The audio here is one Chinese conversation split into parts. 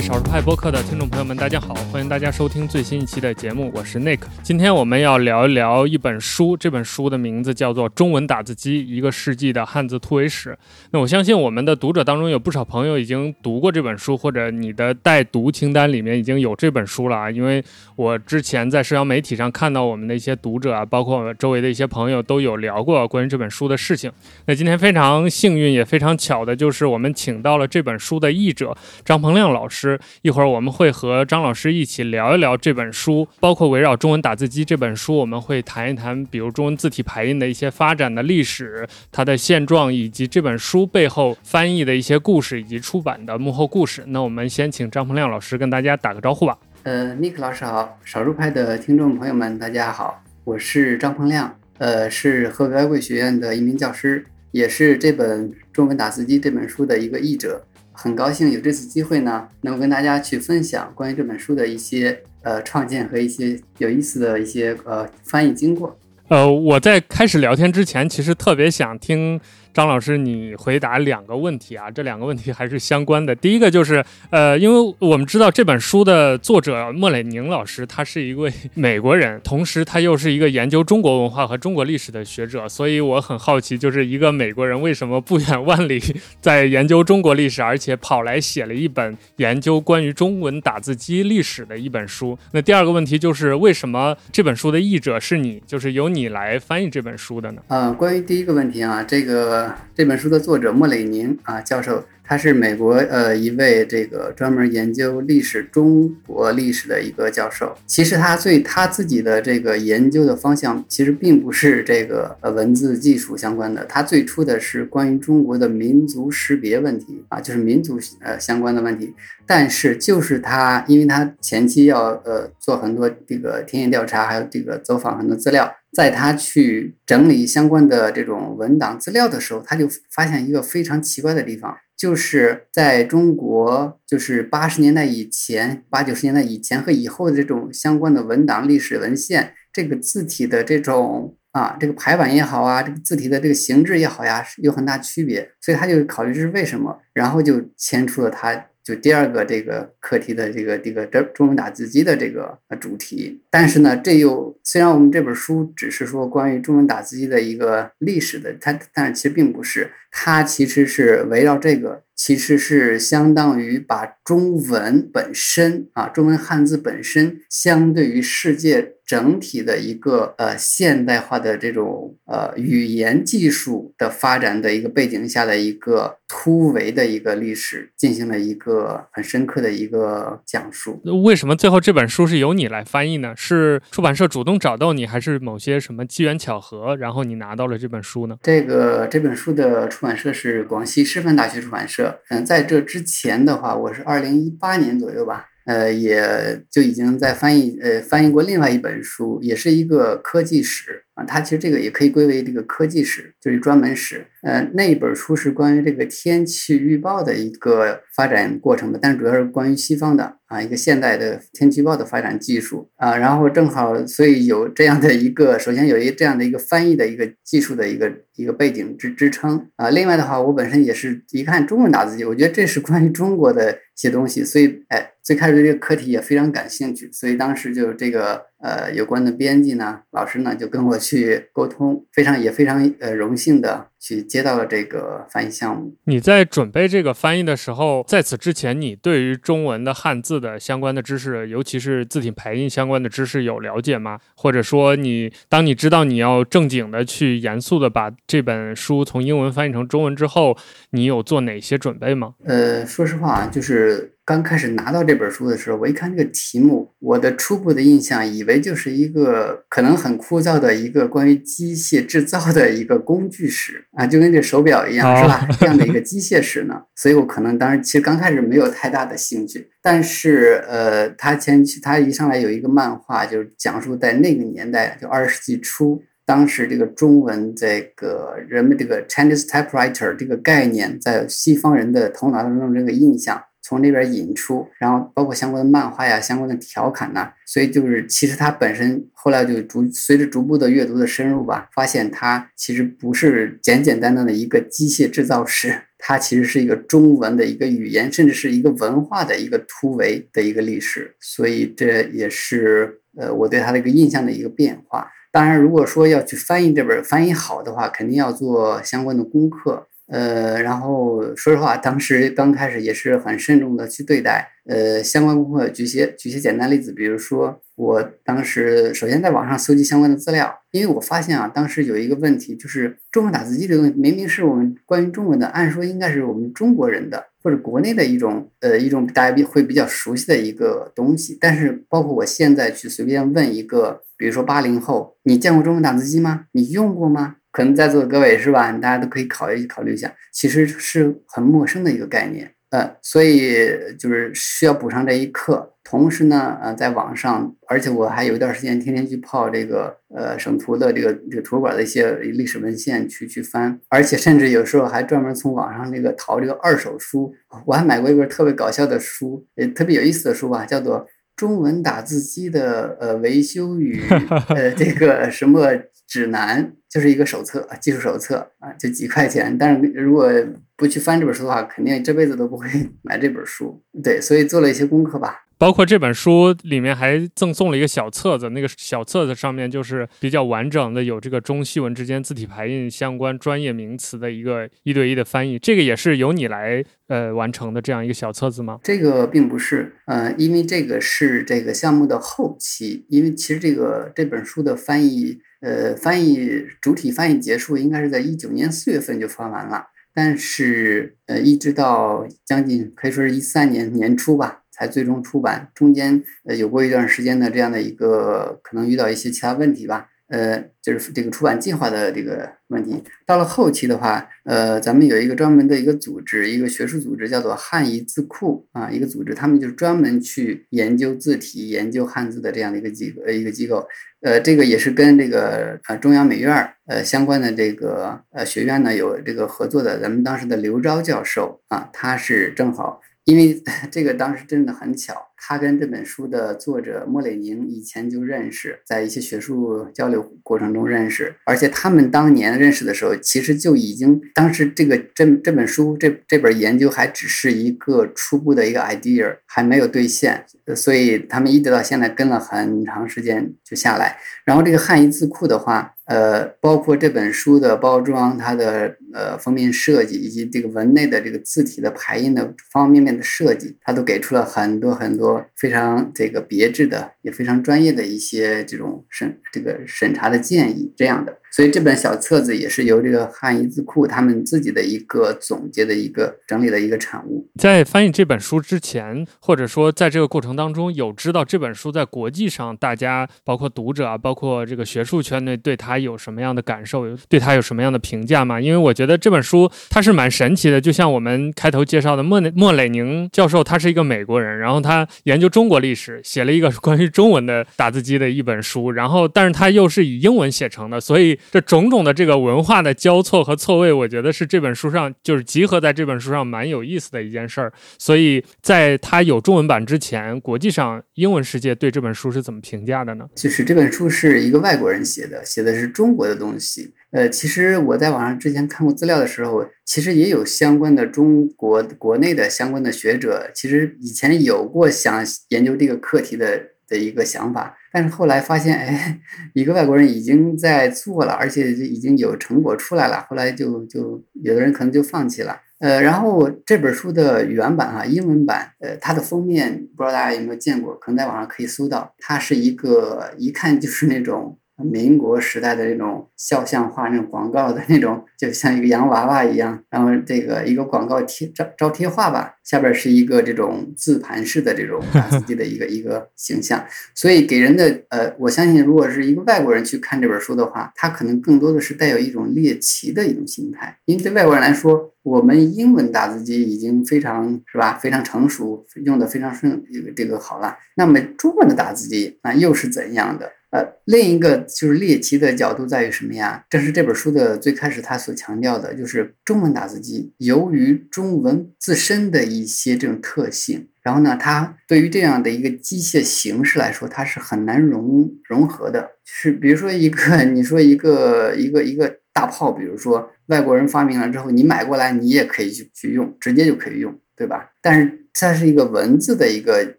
少数派播客的听众朋友们，大家好，欢迎大家收听最新一期的节目，我是 Nick。今天我们要聊一聊一本书，这本书的名字叫做《中文打字机：一个世纪的汉字突围史》。那我相信我们的读者当中有不少朋友已经读过这本书，或者你的待读清单里面已经有这本书了啊。因为我之前在社交媒体上看到我们的一些读者啊，包括我周围的一些朋友都有聊过关于这本书的事情。那今天非常幸运也非常巧的就是我们请到了这本书的译者张鹏亮老师。一会儿我们会和张老师一起聊一聊这本书，包括围绕中文打字机这本书，我们会谈一谈，比如中文字体排印的一些发展的历史、它的现状，以及这本书背后翻译的一些故事以及出版的幕后故事。那我们先请张鹏亮老师跟大家打个招呼吧。呃，尼克老师好，少数派的听众朋友们大家好，我是张鹏亮，呃，是河北外国语学院的一名教师，也是这本中文打字机这本书的一个译者。很高兴有这次机会呢，能够跟大家去分享关于这本书的一些呃创建和一些有意思的一些呃翻译经过。呃，我在开始聊天之前，其实特别想听。张老师，你回答两个问题啊，这两个问题还是相关的。第一个就是，呃，因为我们知道这本书的作者莫磊宁老师，他是一位 美国人，同时他又是一个研究中国文化和中国历史的学者，所以我很好奇，就是一个美国人为什么不远万里 在研究中国历史，而且跑来写了一本研究关于中文打字机历史的一本书？那第二个问题就是，为什么这本书的译者是你，就是由你来翻译这本书的呢？呃，关于第一个问题啊，这个。这本书的作者莫雷宁啊教授。他是美国呃一位这个专门研究历史中国历史的一个教授。其实他最他自己的这个研究的方向其实并不是这个呃文字技术相关的，他最初的是关于中国的民族识别问题啊，就是民族呃相关的问题。但是就是他，因为他前期要呃做很多这个田野调查，还有这个走访很多资料，在他去整理相关的这种文档资料的时候，他就发现一个非常奇怪的地方。就是在中国，就是八十年代以前、八九十年代以前和以后的这种相关的文档、历史文献，这个字体的这种啊，这个排版也好啊，这个字体的这个形制也好呀，有很大区别。所以他就考虑这是为什么，然后就牵出了他。就第二个这个课题的这个这个这中文打字机的这个主题，但是呢，这又虽然我们这本书只是说关于中文打字机的一个历史的，它但是其实并不是，它其实是围绕这个，其实是相当于把中文本身啊，中文汉字本身相对于世界。整体的一个呃现代化的这种呃语言技术的发展的一个背景下的一个突围的一个历史，进行了一个很深刻的一个讲述。为什么最后这本书是由你来翻译呢？是出版社主动找到你，还是某些什么机缘巧合，然后你拿到了这本书呢？这个这本书的出版社是广西师范大学出版社。嗯，在这之前的话，我是二零一八年左右吧。呃，也就已经在翻译，呃，翻译过另外一本书，也是一个科技史。它其实这个也可以归为这个科技史，就是专门史。呃，那一本书是关于这个天气预报的一个发展过程的，但是主要是关于西方的啊，一个现代的天气预报的发展技术啊。然后正好，所以有这样的一个，首先有一这样的一个翻译的一个技术的一个一个背景支支撑啊。另外的话，我本身也是一看中文打字机，我觉得这是关于中国的一些东西，所以哎，最开始对这个课题也非常感兴趣，所以当时就这个。呃，有关的编辑呢，老师呢就跟我去沟通，非常也非常呃荣幸的。去接到了这个翻译项目。你在准备这个翻译的时候，在此之前，你对于中文的汉字的相关的知识，尤其是字体排印相关的知识有了解吗？或者说，你当你知道你要正经的去严肃的把这本书从英文翻译成中文之后，你有做哪些准备吗？呃，说实话，就是刚开始拿到这本书的时候，我一看这个题目，我的初步的印象以为就是一个可能很枯燥的一个关于机械制造的一个工具史。啊，就跟这手表一样，是吧？这样的一个机械史呢，所以我可能当时其实刚开始没有太大的兴趣。但是，呃，他前期他一上来有一个漫画，就是讲述在那个年代，就二十世纪初，当时这个中文这个人们这个 Chinese typewriter 这个概念在西方人的头脑当中这个印象，从那边引出，然后包括相关的漫画呀、相关的调侃呐，所以就是其实它本身后来就逐随着逐步的阅读的深入吧，发现它其实不是简简单单的一个机械制造师，它其实是一个中文的一个语言，甚至是一个文化的一个突围的一个历史，所以这也是呃我对它的一个印象的一个变化。当然，如果说要去翻译这本翻译好的话，肯定要做相关的功课。呃，然后说实话，当时刚开始也是很慎重的去对待。呃，相关功课举些举些简单例子，比如说我当时首先在网上搜集相关的资料，因为我发现啊，当时有一个问题，就是中文打字机这个东西明明是我们关于中文的，按说应该是我们中国人的或者国内的一种呃一种大家比会比较熟悉的一个东西，但是包括我现在去随便问一个，比如说八零后，你见过中文打字机吗？你用过吗？可能在座的各位是吧？大家都可以考虑考虑一下，其实是很陌生的一个概念，呃，所以就是需要补上这一课。同时呢，呃，在网上，而且我还有一段时间天天去泡这个呃省图的这个这个图书馆的一些历史文献去去翻，而且甚至有时候还专门从网上那个淘这个二手书。我还买过一本特别搞笑的书，也特别有意思的书吧，叫做《中文打字机的呃维修与 呃这个什么》。指南就是一个手册，技术手册啊，就几块钱。但是如果不去翻这本书的话，肯定这辈子都不会 买这本书。对，所以做了一些功课吧。包括这本书里面还赠送了一个小册子，那个小册子上面就是比较完整的，有这个中西文之间字体排印相关专业名词的一个一对一的翻译。这个也是由你来呃完成的这样一个小册子吗？这个并不是，呃，因为这个是这个项目的后期，因为其实这个这本书的翻译，呃，翻译主体翻译结束应该是在一九年四月份就翻完了，但是呃，一直到将近可以说是一三年年初吧。才最终出版，中间呃有过一段时间的这样的一个可能遇到一些其他问题吧，呃，就是这个出版计划的这个问题。到了后期的话，呃，咱们有一个专门的一个组织，一个学术组织叫做汉译字库啊，一个组织，他们就是专门去研究字体、研究汉字的这样的一个机呃一个机构，呃，这个也是跟这个呃中央美院呃相关的这个呃学院呢有这个合作的。咱们当时的刘钊教授啊，他是正好。因为 这个当时真的很巧，他跟这本书的作者莫雷宁以前就认识，在一些学术交流过程中认识，而且他们当年认识的时候，其实就已经当时这个这这本书这这本研究还只是一个初步的一个 idea，还没有兑现，所以他们一直到现在跟了很长时间就下来。然后这个汉译字库的话。呃，包括这本书的包装，它的呃封面设计，以及这个文内的这个字体的排印的方方面面的设计，它都给出了很多很多非常这个别致的，也非常专业的一些这种审这个审查的建议，这样的。所以这本小册子也是由这个汉译字库他们自己的一个总结的一个整理的一个产物。在翻译这本书之前，或者说在这个过程当中，有知道这本书在国际上大家包括读者啊，包括这个学术圈内对它有什么样的感受，对它有什么样的评价吗？因为我觉得这本书它是蛮神奇的，就像我们开头介绍的莫莫磊宁教授，他是一个美国人，然后他研究中国历史，写了一个 关于中文的打字机的一本书，然后但是他又是以英文写成的，所以。这种种的这个文化的交错和错位，我觉得是这本书上就是集合在这本书上蛮有意思的一件事儿。所以在它有中文版之前，国际上英文世界对这本书是怎么评价的呢？就是这本书是一个外国人写的，写的是中国的东西。呃，其实我在网上之前看过资料的时候，其实也有相关的中国国内的相关的学者，其实以前有过想研究这个课题的。的一个想法，但是后来发现，哎，一个外国人已经在做了，而且已经有成果出来了。后来就就有的人可能就放弃了。呃，然后这本书的原版哈，英文版，呃，它的封面不知道大家有没有见过，可能在网上可以搜到。它是一个一看就是那种。民国时代的那种肖像画，那种广告的那种，就像一个洋娃娃一样。然后这个一个广告贴招招贴画吧，下边是一个这种字盘式的这种 打字机的一个一个形象。所以给人的呃，我相信如果是一个外国人去看这本书的话，他可能更多的是带有一种猎奇的一种心态。因为对外国人来说，我们英文打字机已经非常是吧，非常成熟，用的非常顺，这个这个好了。那么中文的打字机那又是怎样的？呃，另一个就是猎奇的角度在于什么呀？正是这本书的最开始他所强调的，就是中文打字机由于中文自身的一些这种特性，然后呢，它对于这样的一个机械形式来说，它是很难融融合的。是比如说一个，你说一个一个一个大炮，比如说外国人发明了之后，你买过来，你也可以去去用，直接就可以用，对吧？但是它是一个文字的一个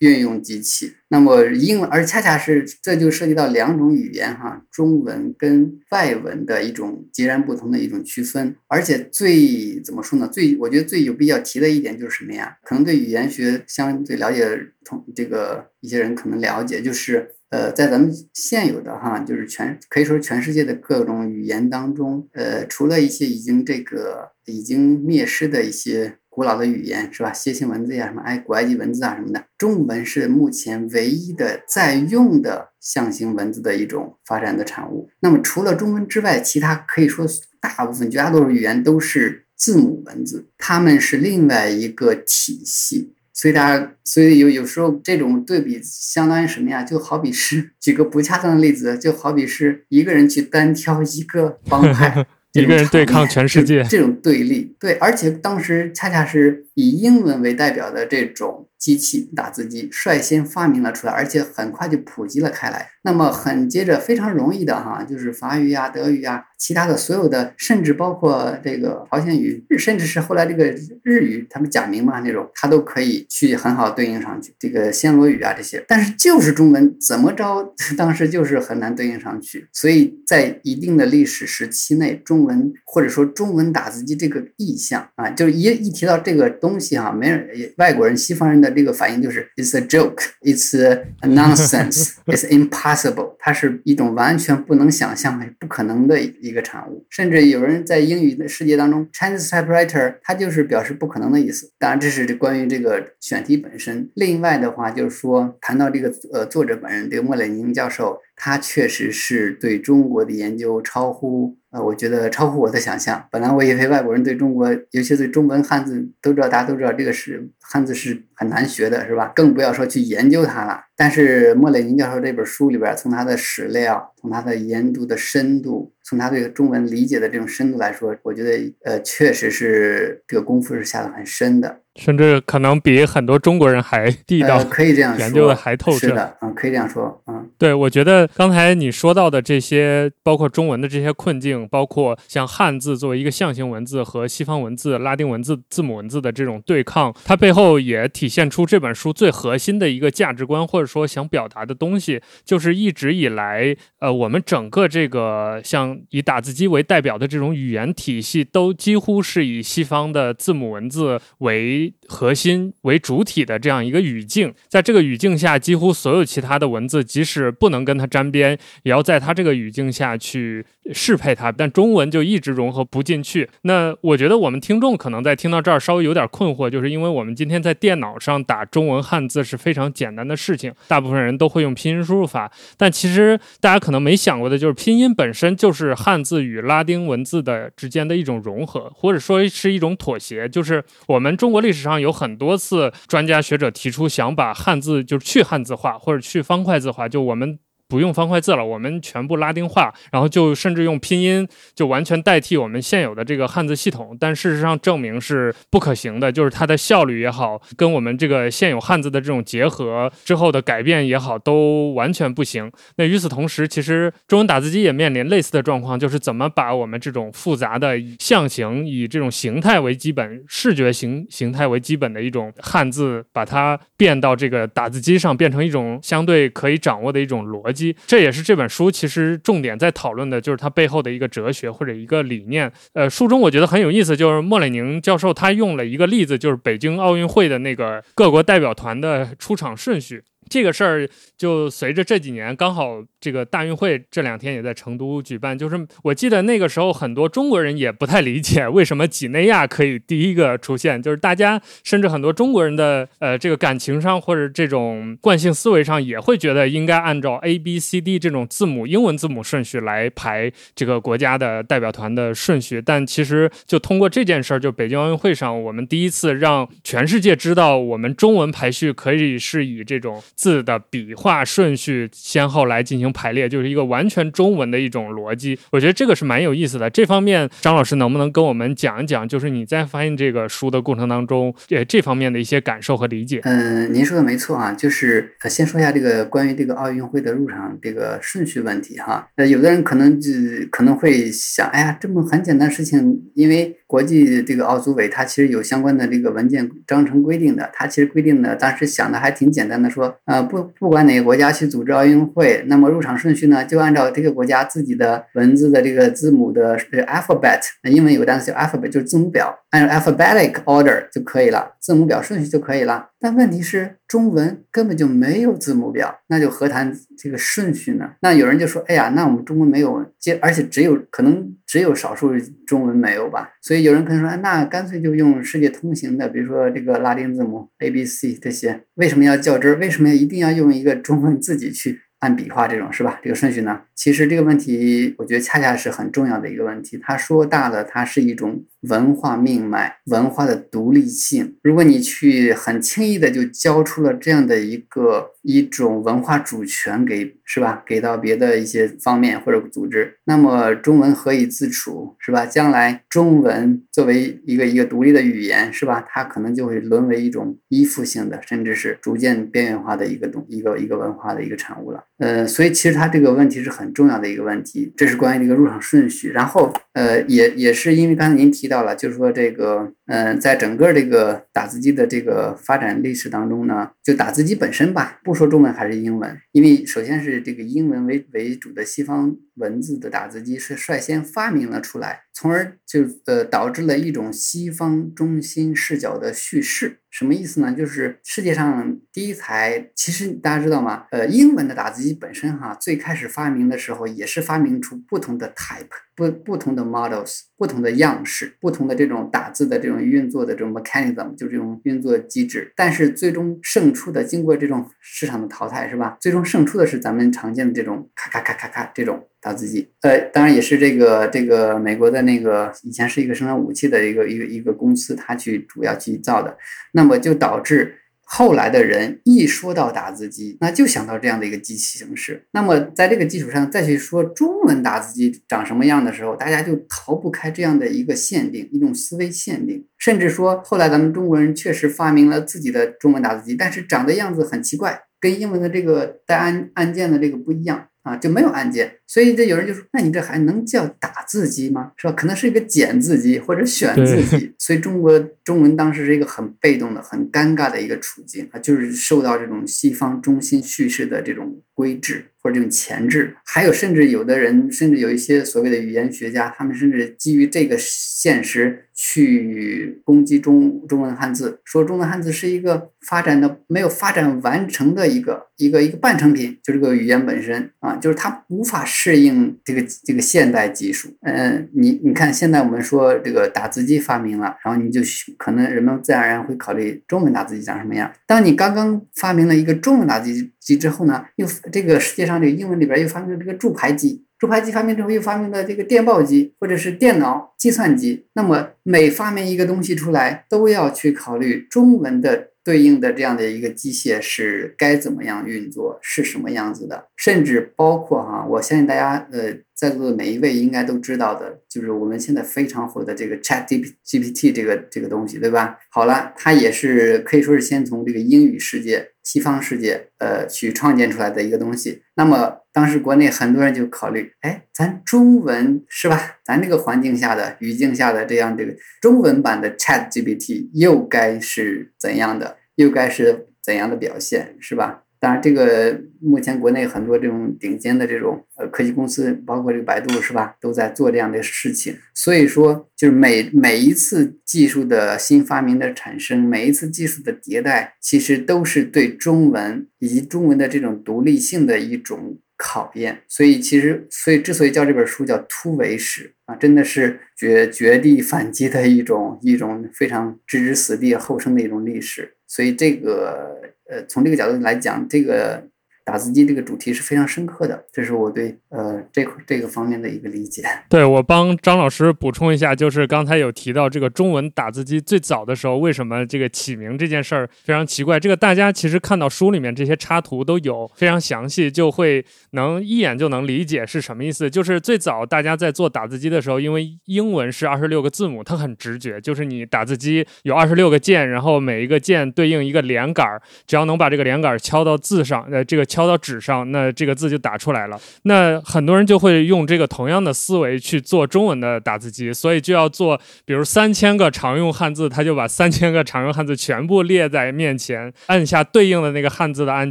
运用机器，那么英文，而恰恰是这就涉及到两种语言哈，中文跟外文的一种截然不同的一种区分。而且最怎么说呢？最我觉得最有必要提的一点就是什么呀？可能对语言学相对了解同这个一些人可能了解，就是呃，在咱们现有的哈，就是全可以说全世界的各种语言当中，呃，除了一些已经这个已经灭失的一些。古老的语言是吧？楔形文字呀，什么哎，古埃及文字啊什么的，中文是目前唯一的在用的象形文字的一种发展的产物。那么除了中文之外，其他可以说大部分绝大多数语言都是字母文字，它们是另外一个体系。所以大家，所以有有时候这种对比相当于什么呀？就好比是举个不恰当的例子，就好比是一个人去单挑一个帮派。一个人对抗全世界，这种对立，对，而且当时恰恰是以英文为代表的这种。机器打字机率先发明了出来，而且很快就普及了开来。那么很接着非常容易的哈，就是法语呀、德语呀，其他的所有的，甚至包括这个朝鲜语，甚至是后来这个日语，他们假名嘛那种，它都可以去很好对应上去。这个暹罗语啊这些，但是就是中文怎么着，当时就是很难对应上去。所以在一定的历史时期内，中文或者说中文打字机这个意象啊，就是一一提到这个东西哈，没人外国人、西方人的。这个反应就是 "It's a joke, It's a nonsense, It's impossible"，它是一种完全不能想象、不可能的一个产物。甚至有人在英语的世界当中，Chinese typewriter，它就是表示不可能的意思。当然，这是关于这个选题本身。另外的话，就是说谈到这个呃作者本人，这个莫雷宁教授，他确实是对中国的研究超乎。呃，我觉得超乎我的想象。本来我以为外国人对中国，尤其对中文汉字都知道，大家都知道这个是汉字是很难学的，是吧？更不要说去研究它了。但是莫雷宁教授这本书里边，从他的史料，从他的研读的深度，从他对中文理解的这种深度来说，我觉得呃，确实是这个功夫是下的很深的。甚至可能比很多中国人还地道，可以这样说，研究的还透彻。是的，嗯，可以这样说，嗯，对，我觉得刚才你说到的这些，包括中文的这些困境，包括像汉字作为一个象形文字和西方文字、拉丁文字、字母文字的这种对抗，它背后也体现出这本书最核心的一个价值观，或者说想表达的东西，就是一直以来，呃，我们整个这个像以打字机为代表的这种语言体系，都几乎是以西方的字母文字为。核心为主体的这样一个语境，在这个语境下，几乎所有其他的文字，即使不能跟它沾边，也要在它这个语境下去适配它。但中文就一直融合不进去。那我觉得我们听众可能在听到这儿稍微有点困惑，就是因为我们今天在电脑上打中文汉字是非常简单的事情，大部分人都会用拼音输入法。但其实大家可能没想过的就是，拼音本身就是汉字与拉丁文字的之间的一种融合，或者说是一种妥协。就是我们中国历历史上有很多次专家学者提出想把汉字就是去汉字化或者去方块字化，就我们。不用方块字了，我们全部拉丁化，然后就甚至用拼音就完全代替我们现有的这个汉字系统。但事实上证明是不可行的，就是它的效率也好，跟我们这个现有汉字的这种结合之后的改变也好，都完全不行。那与此同时，其实中文打字机也面临类似的状况，就是怎么把我们这种复杂的象形，以这种形态为基本、视觉形形态为基本的一种汉字，把它变到这个打字机上，变成一种相对可以掌握的一种逻辑。这也是这本书其实重点在讨论的，就是它背后的一个哲学或者一个理念。呃，书中我觉得很有意思，就是莫雷宁教授他用了一个例子，就是北京奥运会的那个各国代表团的出场顺序。这个事儿就随着这几年刚好这个大运会这两天也在成都举办，就是我记得那个时候很多中国人也不太理解为什么几内亚可以第一个出现，就是大家甚至很多中国人的呃这个感情上或者这种惯性思维上也会觉得应该按照 A B C D 这种字母英文字母顺序来排这个国家的代表团的顺序，但其实就通过这件事儿，就北京奥运会上我们第一次让全世界知道我们中文排序可以是以这种。字的笔画顺序先后来进行排列，就是一个完全中文的一种逻辑。我觉得这个是蛮有意思的。这方面，张老师能不能跟我们讲一讲？就是你在翻译这个书的过程当中，呃，这方面的一些感受和理解？嗯，您说的没错啊，就是先说一下这个关于这个奥运会的入场这个顺序问题哈。呃，有的人可能就可能会想，哎呀，这么很简单的事情，因为国际这个奥组委它其实有相关的这个文件章程规定的，它其实规定的当时想的还挺简单的，说，呃，不不管哪个国家去组织奥运会，那么入场顺序呢，就按照这个国家自己的文字的这个字母的 alphabet，那英文有个单词叫 alphabet，就是字母表，按照 alphabetic order 就可以了，字母表顺序就可以了。但问题是，中文根本就没有字母表，那就何谈这个顺序呢？那有人就说，哎呀，那我们中文没有，接，而且只有可能只有少数中文没有吧？所以有人可能说，那干脆就用世界通行的，比如说这个拉丁字母 A、B、C 这些，为什么要较真？为什么要一定要用一个中文自己去？按笔画这种是吧？这个顺序呢？其实这个问题，我觉得恰恰是很重要的一个问题。它说大了，它是一种文化命脉、文化的独立性。如果你去很轻易的就交出了这样的一个一种文化主权给，是吧？给到别的一些方面或者组织，那么中文何以自处，是吧？将来中文作为一个一个独立的语言，是吧？它可能就会沦为一种依附性的，甚至是逐渐边缘化的一个东一个一个文化的一个产物了。呃，所以其实它这个问题是很重要的一个问题，这是关于这个入场顺序。然后，呃，也也是因为刚才您提到了，就是说这个，嗯，在整个这个打字机的这个发展历史当中呢，就打字机本身吧，不说中文还是英文，因为首先是这个英文为为主的西方文字的打字机是率先发明了出来，从而就呃导致了一种西方中心视角的叙事。什么意思呢？就是世界上第一台，其实大家知道吗？呃，英文的打字机本身哈，最开始发明的时候也是发明出不同的 type，不不同的 models，不同的样式，不同的这种打字的这种运作的这种 mechanism，就这种运作机制。但是最终胜出的，经过这种市场的淘汰，是吧？最终胜出的是咱们常见的这种咔咔咔咔咔这种打字机。呃，当然也是这个这个美国的那个以前是一个生产武器的一个一个一个公司，它去主要去造的。那么就导致后来的人一说到打字机，那就想到这样的一个机器形式。那么在这个基础上再去说中文打字机长什么样的时候，大家就逃不开这样的一个限定，一种思维限定。甚至说后来咱们中国人确实发明了自己的中文打字机，但是长的样子很奇怪，跟英文的这个带按按键的这个不一样啊，就没有按键。所以这有人就说，那你这还能叫打字机吗？是吧？可能是一个简字机或者选字机。所以中国中文当时是一个很被动的、很尴尬的一个处境啊，就是受到这种西方中心叙事的这种规制或者这种钳制。还有甚至有的人，甚至有一些所谓的语言学家，他们甚至基于这个现实去攻击中中文汉字，说中文汉字是一个发展的没有发展完成的一个一个一个半成品，就这个语言本身啊，就是它无法。适应这个这个现代技术，嗯，你你看，现在我们说这个打字机发明了，然后你就可能人们自然而然会考虑中文打字机长什么样。当你刚刚发明了一个中文打字机之后呢，又这个世界上这个英文里边又发明了这个助排机，助排机发明之后又发明了这个电报机或者是电脑计算机。那么每发明一个东西出来，都要去考虑中文的。对应的这样的一个机械是该怎么样运作，是什么样子的？甚至包括哈，我相信大家呃在座的每一位应该都知道的，就是我们现在非常火的这个 Chat GPT 这个这个东西，对吧？好了，它也是可以说是先从这个英语世界、西方世界呃去创建出来的一个东西。那么当时国内很多人就考虑，哎，咱中文是吧？咱这个环境下的语境下的这样这个中文版的 Chat GPT 又该是怎样的？又该是怎样的表现，是吧？当然，这个目前国内很多这种顶尖的这种呃科技公司，包括这个百度，是吧，都在做这样的事情。所以说，就是每每一次技术的新发明的产生，每一次技术的迭代，其实都是对中文以及中文的这种独立性的一种考验。所以，其实，所以之所以叫这本书叫突围史啊，真的是绝绝地反击的一种一种非常置之死地而后生的一种历史。所以这个呃，从这个角度来讲，这个打字机这个主题是非常深刻的。这是我对呃这这个方面的一个理解。对我帮张老师补充一下，就是刚才有提到这个中文打字机最早的时候，为什么这个起名这件事儿非常奇怪？这个大家其实看到书里面这些插图都有非常详细，就会能一眼就能理解是什么意思。就是最早大家在做打字机的时候，因为英文是二十六个字母，它很直觉，就是你打字机有二十六个键，然后每一个键对应一个连杆儿，只要能把这个连杆儿敲到字上，呃，这个敲敲到纸上，那这个字就打出来了。那很多人就会用这个同样的思维去做中文的打字机，所以就要做，比如三千个常用汉字，他就把三千个常用汉字全部列在面前，按下对应的那个汉字的按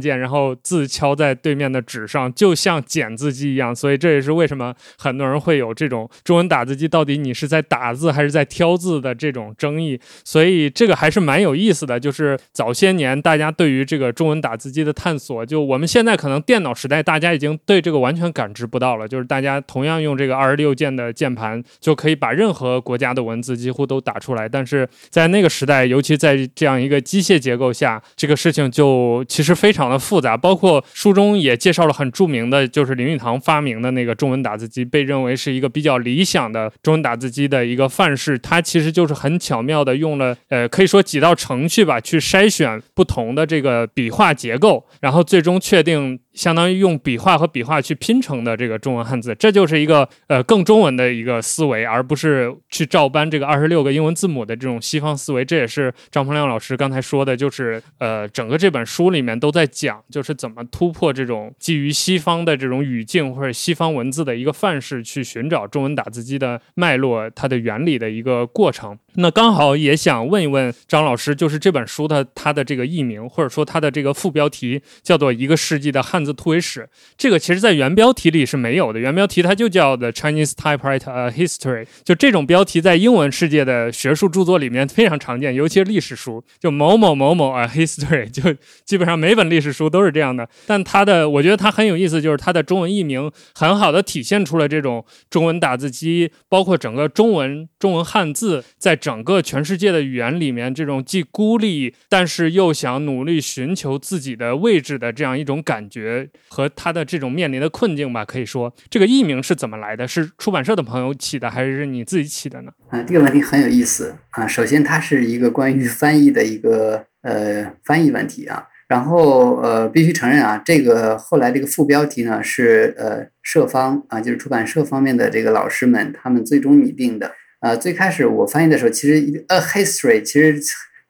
键，然后字敲在对面的纸上，就像剪字机一样。所以这也是为什么很多人会有这种中文打字机到底你是在打字还是在挑字的这种争议。所以这个还是蛮有意思的，就是早些年大家对于这个中文打字机的探索，就我们现在可能电脑时代，大家已经对这个完全感知不到了。就是大家同样用这个二十六键的键盘，就可以把任何国家的文字几乎都打出来。但是在那个时代，尤其在这样一个机械结构下，这个事情就其实非常的复杂。包括书中也介绍了很著名的，就是林语堂发明的那个中文打字机，被认为是一个比较理想的中文打字机的一个范式。它其实就是很巧妙的用了，呃，可以说几道程序吧，去筛选不同的这个笔画结构，然后最终确确定相当于用笔画和笔画去拼成的这个中文汉字，这就是一个呃更中文的一个思维，而不是去照搬这个二十六个英文字母的这种西方思维。这也是张鹏亮老师刚才说的，就是呃整个这本书里面都在讲，就是怎么突破这种基于西方的这种语境或者西方文字的一个范式，去寻找中文打字机的脉络、它的原理的一个过程。那刚好也想问一问张老师，就是这本书的它的这个译名或者说它的这个副标题叫做《一个世纪的汉字突围史》，这个其实在原标题里是没有的。原标题它就叫 The Chinese Typewriter History，就这种标题在英文世界的学术著作里面非常常见，尤其是历史书，就某某某某啊 History，就基本上每本历史书都是这样的。但它的我觉得它很有意思，就是它的中文译名很好的体现出了这种中文打字机，包括整个中文中文汉字在。整个全世界的语言里面，这种既孤立，但是又想努力寻求自己的位置的这样一种感觉，呃和他的这种面临的困境吧，可以说，这个译名是怎么来的？是出版社的朋友起的，还是你自己起的呢？啊，这个问题很有意思啊。首先，它是一个关于翻译的一个呃翻译问题啊。然后呃，必须承认啊，这个后来这个副标题呢是呃社方啊，就是出版社方面的这个老师们他们最终拟定的。呃，最开始我翻译的时候，其实 a history 其实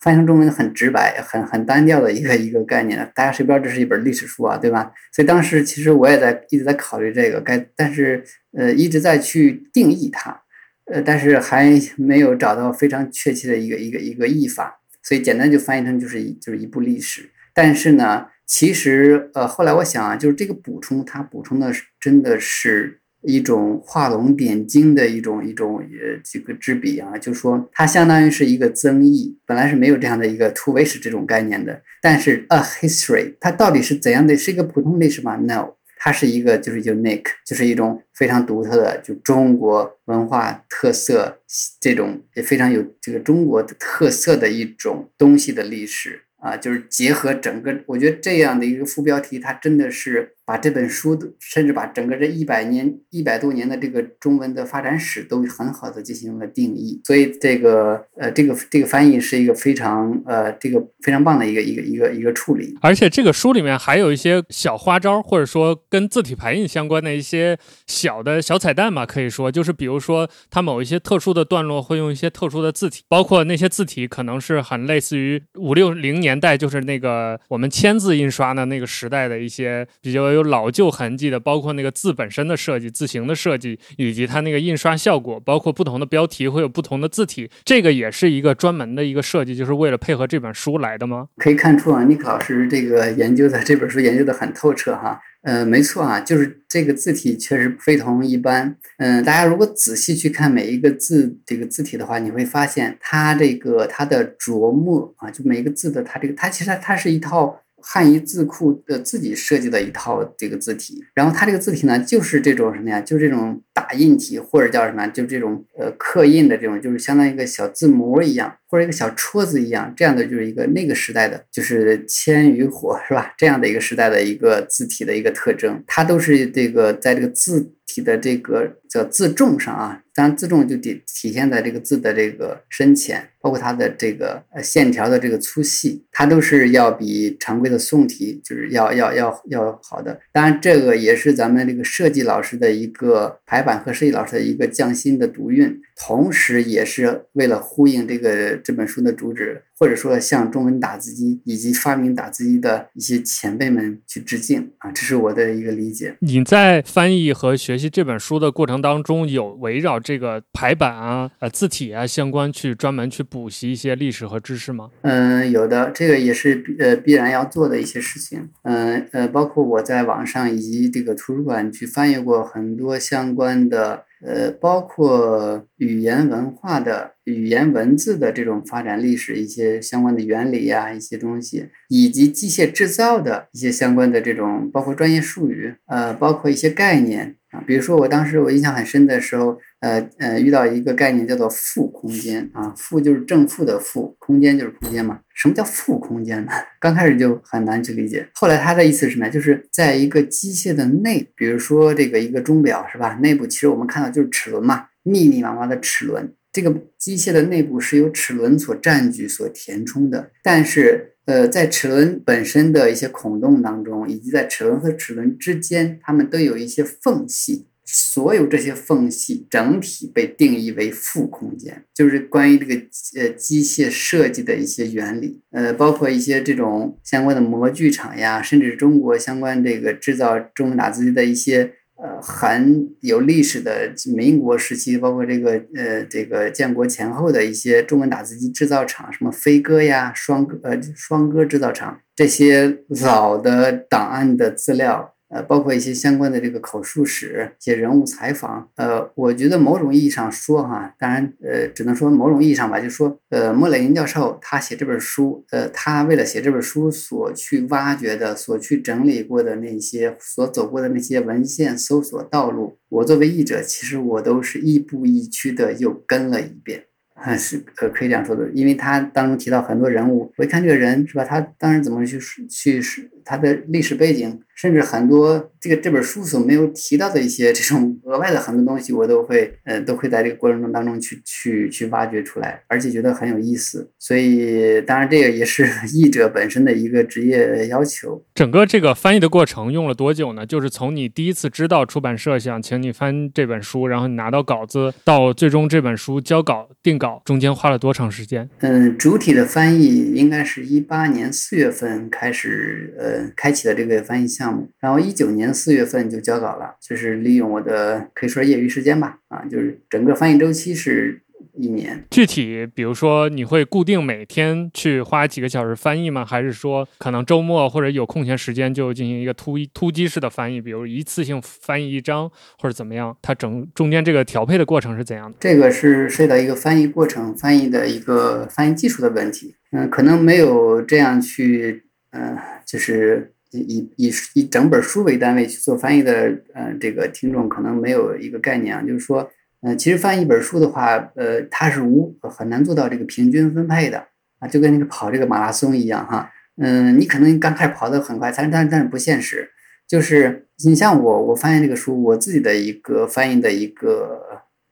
翻译成中文很直白、很很单调的一个一个概念。大家谁不知道这是一本历史书啊，对吧？所以当时其实我也在一直在考虑这个该，但是呃一直在去定义它，呃，但是还没有找到非常确切的一个一个一个译法，所以简单就翻译成就是一就是一部历史。但是呢，其实呃后来我想啊，就是这个补充，它补充的是真的是。一种画龙点睛的一种一种呃这个之笔啊，就说它相当于是一个增益，本来是没有这样的一个突围史这种概念的。但是 a history 它到底是怎样的？是一个普通历史吗？No，它是一个就是 unique，就是一种非常独特的，就中国文化特色这种也非常有这个中国特色的一种东西的历史啊，就是结合整个，我觉得这样的一个副标题，它真的是。把这本书的，甚至把整个这一百年、一百多年的这个中文的发展史都很好的进行了定义，所以这个呃，这个这个翻译是一个非常呃，这个非常棒的一个一个一个一个处理。而且这个书里面还有一些小花招，或者说跟字体排印相关的一些小的小彩蛋嘛，可以说就是比如说它某一些特殊的段落会用一些特殊的字体，包括那些字体可能是很类似于五六零年代，就是那个我们签字印刷的那个时代的一些比较有。老旧痕迹的，包括那个字本身的设计、字形的设计，以及它那个印刷效果，包括不同的标题会有不同的字体，这个也是一个专门的一个设计，就是为了配合这本书来的吗？可以看出啊，尼克老师这个研究的这本书研究的很透彻哈。呃，没错啊，就是这个字体确实非同一般。嗯，大家如果仔细去看每一个字这个字体的话，你会发现它这个它的琢磨啊，就每一个字的它这个它其实它是一套。汉仪字库的自己设计的一套这个字体，然后它这个字体呢，就是这种什么呀？就是这种打。印体或者叫什么，就这种呃刻印的这种，就是相当于一个小字模一样，或者一个小戳子一样，这样的就是一个那个时代的，就是铅与火是吧？这样的一个时代的一个字体的一个特征，它都是这个在这个字体的这个叫字重上啊。当然，字重就体体现在这个字的这个深浅，包括它的这个呃线条的这个粗细，它都是要比常规的宋体就是要要要要好的。当然，这个也是咱们这个设计老师的一个排版和诗意老师的一个匠心的独运，同时也是为了呼应这个这本书的主旨。或者说向中文打字机以及发明打字机的一些前辈们去致敬啊，这是我的一个理解。你在翻译和学习这本书的过程当中，有围绕这个排版啊、呃字体啊相关去专门去补习一些历史和知识吗？嗯，有的，这个也是呃必然要做的一些事情。嗯呃，包括我在网上以及这个图书馆去翻译过很多相关的。呃，包括语言文化的语言文字的这种发展历史，一些相关的原理呀，一些东西，以及机械制造的一些相关的这种，包括专业术语，呃，包括一些概念。啊，比如说我当时我印象很深的时候，呃呃，遇到一个概念叫做负空间啊，负就是正负的负，空间就是空间嘛。什么叫负空间呢？刚开始就很难去理解。后来他的意思是什么？就是在一个机械的内，比如说这个一个钟表是吧？内部其实我们看到就是齿轮嘛，密密麻麻的齿轮。这个机械的内部是由齿轮所占据、所填充的，但是。呃，在齿轮本身的一些孔洞当中，以及在齿轮和齿轮之间，它们都有一些缝隙。所有这些缝隙整体被定义为负空间，就是关于这个呃机械设计的一些原理。呃，包括一些这种相关的模具厂呀，甚至中国相关这个制造中文打字机的一些。呃，很有历史的民国时期，包括这个呃，这个建国前后的一些中文打字机制造厂，什么飞鸽呀、双鸽呃双鸽制造厂，这些老的档案的资料。呃，包括一些相关的这个口述史、一些人物采访，呃，我觉得某种意义上说哈，当然，呃，只能说某种意义上吧，就说，呃，莫雷因教授他写这本书，呃，他为了写这本书所去挖掘的、所去整理过的那些、所走过的那些文献搜索道路，我作为译者，其实我都是亦步亦趋的又跟了一遍。还 是呃可以这样说的，因为他当中提到很多人物，我一看这个人是吧，他当时怎么去去是他的历史背景，甚至很多这个这本书所没有提到的一些这种 额外的很多东西，我都会呃都会在这个过程中当中去去去挖掘出来，而且觉得很有意思。所以当然这个也是 译者本身的一个职业要求。整个这个翻译的过程用了多久呢？就是从你第一次知道出版社想请你翻这本书，然后你拿到稿子，到最终这本书交稿定稿。中间花了多长时间？嗯，主体的翻译应该是一八年四月份开始，呃，开启的这个翻译项目，然后一九年四月份就交稿了，就是利用我的可以说业余时间吧，啊，就是整个翻译周期是。一年具体，比如说你会固定每天去花几个小时翻译吗？还是说可能周末或者有空闲时间就进行一个突突击式的翻译，比如一次性翻译一章或者怎么样？它整中间这个调配的过程是怎样的？这个是涉及到一个翻译过程、翻译的一个翻译技术的问题。嗯，可能没有这样去，嗯，就是以以以以整本书为单位去做翻译的，嗯，这个听众可能没有一个概念啊，就是说。嗯，其实翻译一本书的话，呃，它是无很难做到这个平均分配的啊，就跟那个跑这个马拉松一样哈。嗯，你可能刚开始跑得很快，但但但是不现实。就是你像我，我翻译这个书，我自己的一个翻译的一个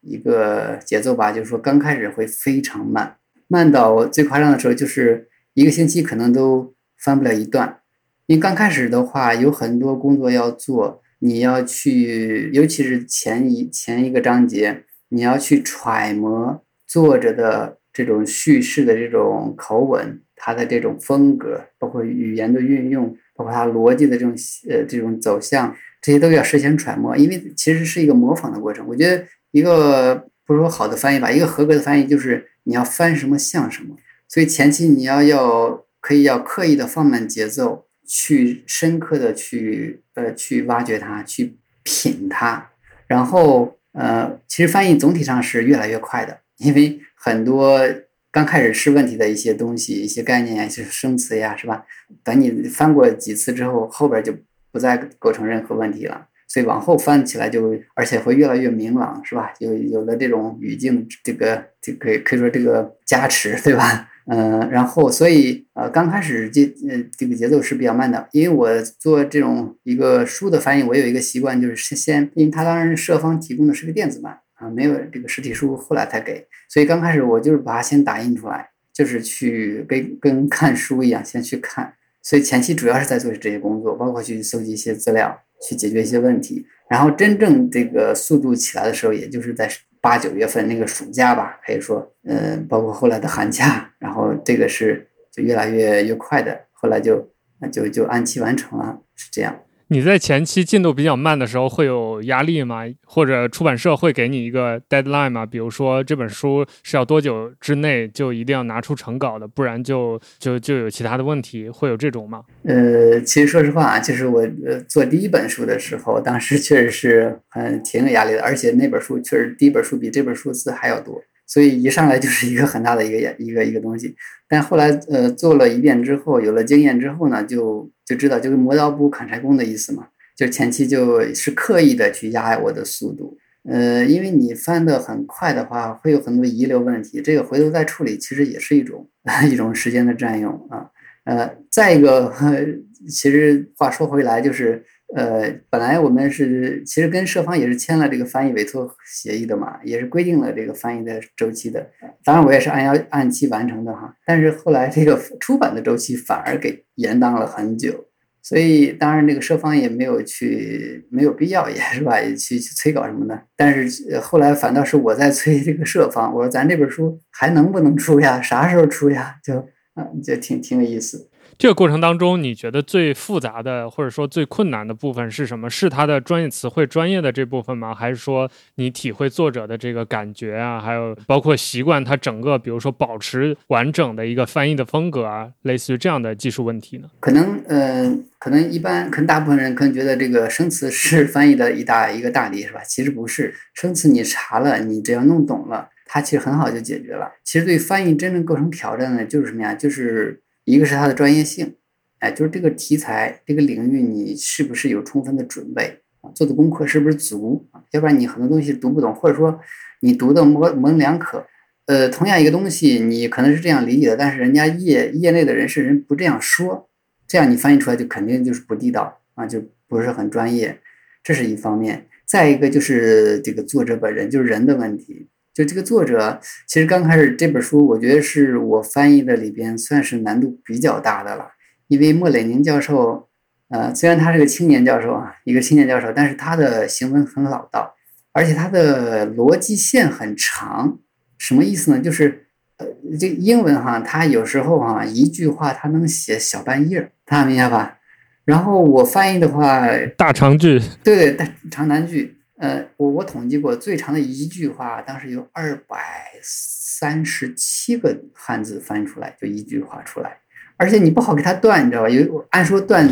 一个节奏吧，就是说刚开始会非常慢，慢到最夸张的时候，就是一个星期可能都翻不了一段。因为刚开始的话，有很多工作要做。你要去，尤其是前一前一个章节，你要去揣摩作者的这种叙事的这种口吻，他的这种风格，包括语言的运用，包括他逻辑的这种呃这种走向，这些都要事先揣摩，因为其实是一个模仿的过程。我觉得一个不是说好的翻译吧，一个合格的翻译就是你要翻什么像什么，所以前期你要要可以要刻意的放慢节奏。去深刻的去呃去挖掘它，去品它，然后呃，其实翻译总体上是越来越快的，因为很多刚开始是问题的一些东西、一些概念呀、一些生词呀，是吧？等你翻过几次之后，后边就不再构成任何问题了。所以往后翻起来就而且会越来越明朗，是吧？有有了这种语境，这个就可以可以说这个加持，对吧？嗯，然后所以呃，刚开始节呃这个节奏是比较慢的，因为我做这种一个书的翻译，我有一个习惯，就是先先，因为它当然社方提供的是个电子版啊，没有这个实体书，后来才给，所以刚开始我就是把它先打印出来，就是去跟跟看书一样，先去看，所以前期主要是在做这些工作，包括去搜集一些资料，去解决一些问题，然后真正这个速度起来的时候，也就是在。八九月份那个暑假吧，可以说，嗯，包括后来的寒假，这个是就越来越越快的，后来就那就就按期完成了，是这样。你在前期进度比较慢的时候会有压力吗？或者出版社会给你一个 deadline 吗？比如说这本书是要多久之内就一定要拿出成稿的，不然就就就有其他的问题，会有这种吗？呃，其实说实话啊，就是我呃做第一本书的时候，当时确实是很挺有压力的，而且那本书确实第一本书比这本书字还要多。所以一上来就是一个很大的一个一个一个东西，但后来呃做了一遍之后，有了经验之后呢，就就知道就跟磨刀不误砍柴工的意思嘛，就前期就是刻意的去压我的速度，呃，因为你翻的很快的话，会有很多遗留问题，这个回头再处理，其实也是一种 一种时间的占用啊，呃，再一个，其实话说回来就是。呃，本来我们是其实跟社方也是签了这个翻译委托协议的嘛，也是规定了这个翻译的周期的。当然我也是按要按期完成的哈，但是后来这个出版的周期反而给延宕了很久，所以当然这个社方也没有去没有必要也是吧，也去去催稿什么的。但是后来反倒是我在催这个社方，我说咱这本书还能不能出呀？啥时候出呀？就啊，就挺挺有意思。这个过程当中，你觉得最复杂的或者说最困难的部分是什么？是他的专业词汇、专业的这部分吗？还是说你体会作者的这个感觉啊？还有包括习惯他整个，比如说保持完整的一个翻译的风格啊，类似于这样的技术问题呢？可能，呃，可能一般，可能大部分人可能觉得这个生词是翻译的一大一个大敌，是吧？其实不是，生词你查了，你只要弄懂了，它其实很好就解决了。其实对翻译真正构成挑战的，就是什么呀？就是。一个是它的专业性，哎，就是这个题材、这个领域，你是不是有充分的准备啊？做的功课是不是足啊？要不然你很多东西读不懂，或者说你读的模模棱两可。呃，同样一个东西，你可能是这样理解的，但是人家业业内的人士人不这样说，这样你翻译出来就肯定就是不地道啊，就不是很专业。这是一方面。再一个就是这个作者本人，就是人的问题。就这个作者，其实刚开始这本书，我觉得是我翻译的里边算是难度比较大的了。因为莫磊宁教授，呃，虽然他是个青年教授啊，一个青年教授，但是他的行文很老道，而且他的逻辑线很长。什么意思呢？就是，呃，这英文哈，他有时候哈一句话他能写小半页，大家明白吧？然后我翻译的话，大长句，对对，大长难句。呃，我我统计过最长的一句话，当时有二百三十七个汉字翻译出来，就一句话出来，而且你不好给它断，你知道吧？有按说断，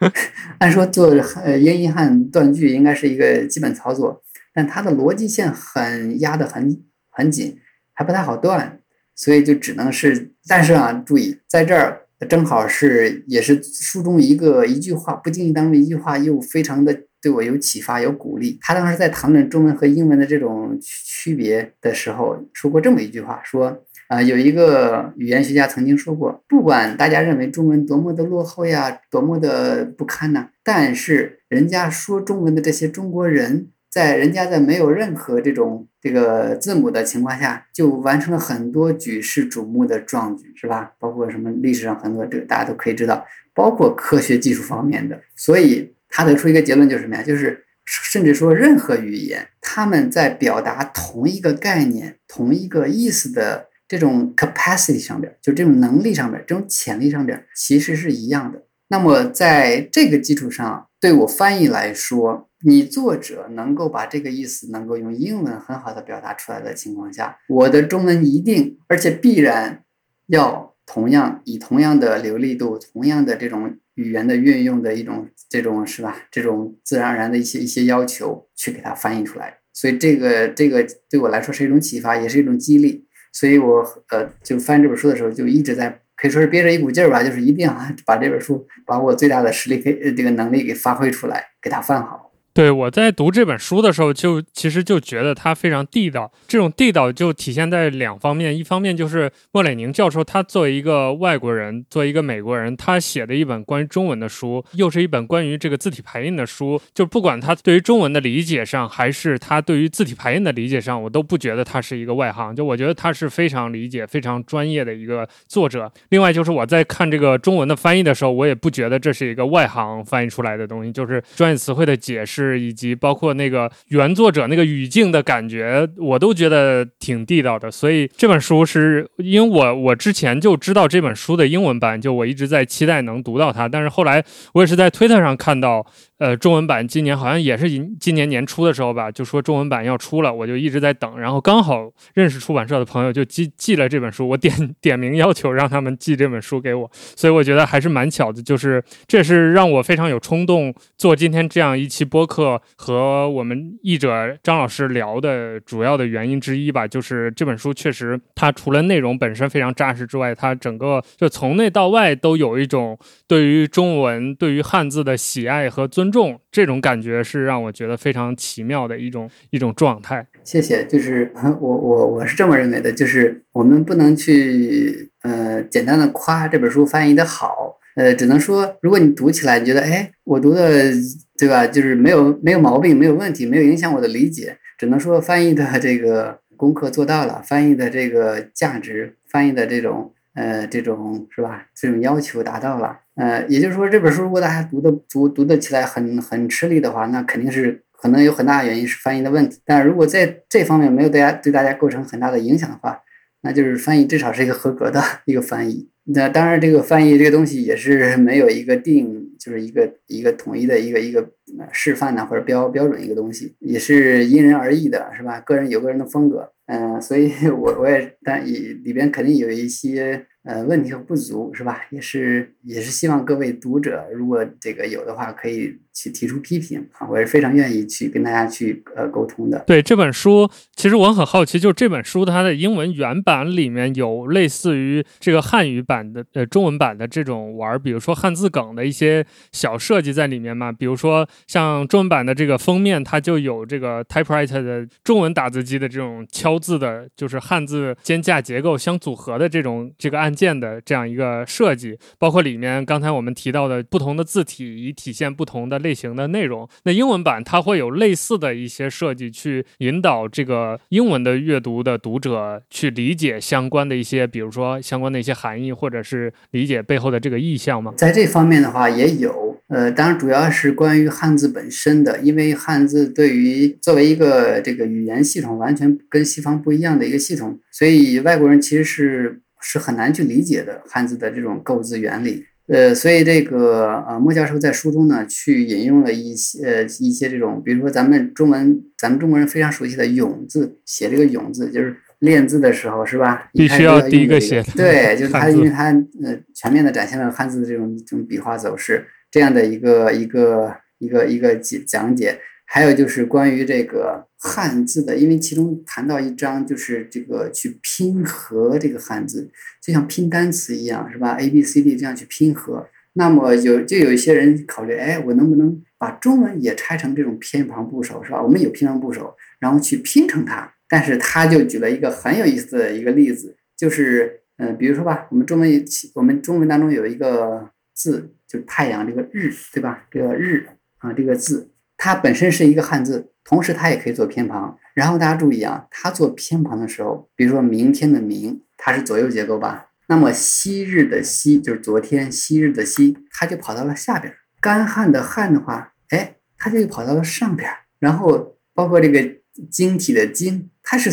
按说做呃英译汉断句应该是一个基本操作，但它的逻辑线很压得很很紧，还不太好断，所以就只能是，但是啊，注意在这儿正好是也是书中一个一句话，不经意当中一句话又非常的。对我有启发，有鼓励。他当时在谈论中文和英文的这种区别的时候，说过这么一句话：说啊，有一个语言学家曾经说过，不管大家认为中文多么的落后呀，多么的不堪呐，但是人家说中文的这些中国人，在人家在没有任何这种这个字母的情况下，就完成了很多举世瞩目的壮举，是吧？包括什么历史上很多这个大家都可以知道，包括科学技术方面的，所以。他得出一个结论，就是什么呀？就是甚至说，任何语言，他们在表达同一个概念、同一个意思的这种 capacity 上边，就这种能力上边、这种潜力上边，其实是一样的。那么在这个基础上，对我翻译来说，你作者能够把这个意思能够用英文很好的表达出来的情况下，我的中文一定而且必然要同样以同样的流利度、同样的这种。语言的运用的一种这种是吧？这种自然而然的一些一些要求去给它翻译出来，所以这个这个对我来说是一种启发，也是一种激励。所以我呃就翻这本书的时候，就一直在可以说是憋着一股劲儿吧，就是一定要 把这本书把我最大的实力给这个能力给发挥出来，给它翻好。对，我在读这本书的时候，就其实就觉得它非常地道。这种地道就体现在两方面，一方面就是莫磊宁教授他作为一个外国人，作为一个美国人，他写的一本关于中文的书，又是一本关于这个字体排印的书。就不管他对于中文的理解上，还是他对于字体排印的理解上，我都不觉得他是一个外行。就我觉得他是非常理解、非常专业的一个作者。另外就是我在看这个中文的翻译的时候，我也不觉得这是一个外行翻译出来的东西，就是专业词汇的解释。是以及包括那个原作者那个语境的感觉，我都觉得挺地道的。所以这本书是因为我我之前就知道这本书的英文版，就我一直在期待能读到它。但是后来我也是在推特上看到。呃，中文版今年好像也是今今年年初的时候吧，就说中文版要出了，我就一直在等。然后刚好认识出版社的朋友就寄寄了这本书，我点点名要求让他们寄这本书给我，所以我觉得还是蛮巧的。就是这是让我非常有冲动做今天这样一期播客和我们译者张老师聊的主要的原因之一吧。就是这本书确实，它除了内容本身非常扎实之外，它整个就从内到外都有一种对于中文、对于汉字的喜爱和尊。重这种感觉是让我觉得非常奇妙的一种一种状态。谢谢，就是我我我是这么认为的，就是我们不能去呃简单的夸这本书翻译的好，呃，只能说如果你读起来你觉得哎，我读的对吧，就是没有没有毛病，没有问题，没有影响我的理解，只能说翻译的这个功课做到了，翻译的这个价值，翻译的这种。呃，这种是吧？这种要求达到了，呃，也就是说，这本书如果大家读的读读得起来很很吃力的话，那肯定是可能有很大原因是翻译的问题。但如果在这方面没有大家对大家构成很大的影响的话，那就是翻译至少是一个合格的一个翻译。那当然，这个翻译这个东西也是没有一个定，就是一个一个统一的一个一个示范呢，或者标标准一个东西，也是因人而异的，是吧？个人有个人的风格，嗯，所以 我我也但也里边肯定有一些。呃，问题和不足是吧？也是也是希望各位读者，如果这个有的话，可以去提出批评啊，我是非常愿意去跟大家去呃沟通的。对这本书，其实我很好奇，就是这本书它的英文原版里面有类似于这个汉语版的呃中文版的这种玩，比如说汉字梗的一些小设计在里面嘛？比如说像中文版的这个封面，它就有这个 typewriter 的中文打字机的这种敲字的，就是汉字间架结构相组合的这种这个按。键的这样一个设计，包括里面刚才我们提到的不同的字体，以体现不同的类类型的内容。那英文版它会有类似的一些设计，去引导这个英文的阅读的读者去理解相关的一些，比如说相关的一些含义，或者是理解背后的这个意象吗？在这方面的话也有，呃，当然主要是关于汉字本身的，因为汉字对于作为一个这个语言系统完全跟西方不一样的一个系统，所以外国人其实是。是很难去理解的汉字的这种构字原理，呃，所以这个呃莫教授在书中呢，去引用了一些呃一些这种，比如说咱们中文，咱们中国人非常熟悉的“永”字，写这个“永”字，就是练字的时候，是吧？必须要第一个写。对，就是它，因为他呃全面的展现了汉字的这种这种笔画走势，这样的一个一个一个一个讲讲解。还有就是关于这个汉字的，因为其中谈到一章，就是这个去拼合这个汉字，就像拼单词一样，是吧？A B C D 这样去拼合。那么有就有一些人考虑，哎，我能不能把中文也拆成这种偏旁部首，是吧？我们有偏旁部首，然后去拼成它。但是他就举了一个很有意思的一个例子，就是，嗯，比如说吧，我们中文我们中文当中有一个字，就是太阳这个日，对吧？这个日啊，这个字。它本身是一个汉字，同时它也可以做偏旁。然后大家注意啊，它做偏旁的时候，比如说明天的明，它是左右结构吧？那么昔日的昔就是昨天，昔日的昔，它就跑到了下边。干旱的旱的话，哎，它就跑到了上边。然后包括这个晶体的晶，它是。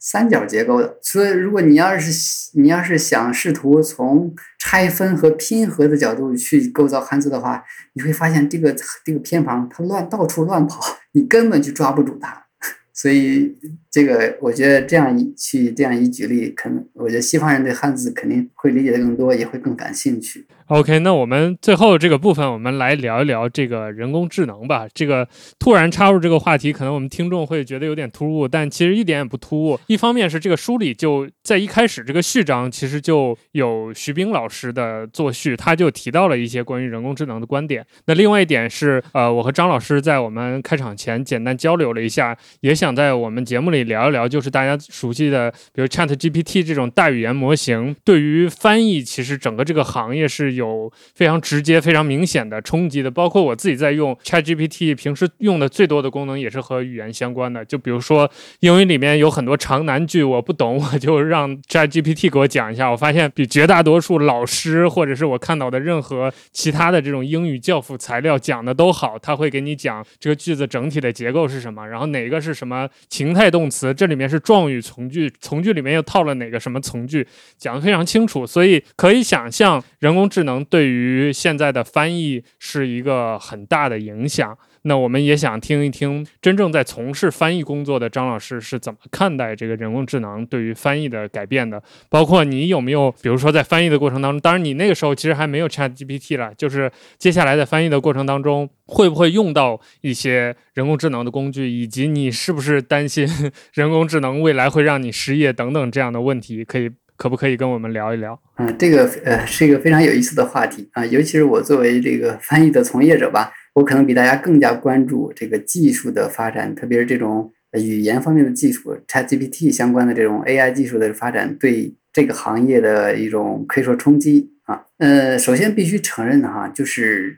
三角结构的，所以如果你要是你要是想试图从拆分和拼合的角度去构造汉字的话，你会发现这个这个偏旁它乱到处乱跑，你根本就抓不住它。所以这个我觉得这样一去这样一举例，可能我觉得西方人对汉字肯定会理解的更多，也会更感兴趣。OK，那我们最后这个部分，我们来聊一聊这个人工智能吧。这个突然插入这个话题，可能我们听众会觉得有点突兀，但其实一点也不突兀。一方面是这个书里就在一开始这个序章，其实就有徐冰老师的作序，他就提到了一些关于人工智能的观点。那另外一点是，呃，我和张老师在我们开场前简单交流了一下，也想在我们节目里聊一聊，就是大家熟悉的，比如 Chat GPT 这种大语言模型，对于翻译，其实整个这个行业是。有非常直接、非常明显的冲击的，包括我自己在用 ChatGPT，平时用的最多的功能也是和语言相关的。就比如说英语里面有很多长难句，我不懂，我就让 ChatGPT 给我讲一下。我发现比绝大多数老师或者是我看到的任何其他的这种英语教辅材料讲的都好。他会给你讲这个句子整体的结构是什么，然后哪个是什么情态动词，这里面是状语从句，从句里面又套了哪个什么从句，讲的非常清楚。所以可以想象人工智智。能对于现在的翻译是一个很大的影响。那我们也想听一听真正在从事翻译工作的张老师是怎么看待这个人工智能对于翻译的改变的。包括你有没有，比如说在翻译的过程当中，当然你那个时候其实还没有 Chat GPT 了，就是接下来在翻译的过程当中，会不会用到一些人工智能的工具，以及你是不是担心 人工智能未来会让你失业等等这样的问题，可以。可不可以跟我们聊一聊？嗯，这个呃是一个非常有意思的话题啊，尤其是我作为这个翻译的从业者吧，我可能比大家更加关注这个技术的发展，特别是这种语言方面的技术，ChatGPT 相关的这种 AI 技术的发展对这个行业的一种可以说冲击啊。呃，首先必须承认的哈，就是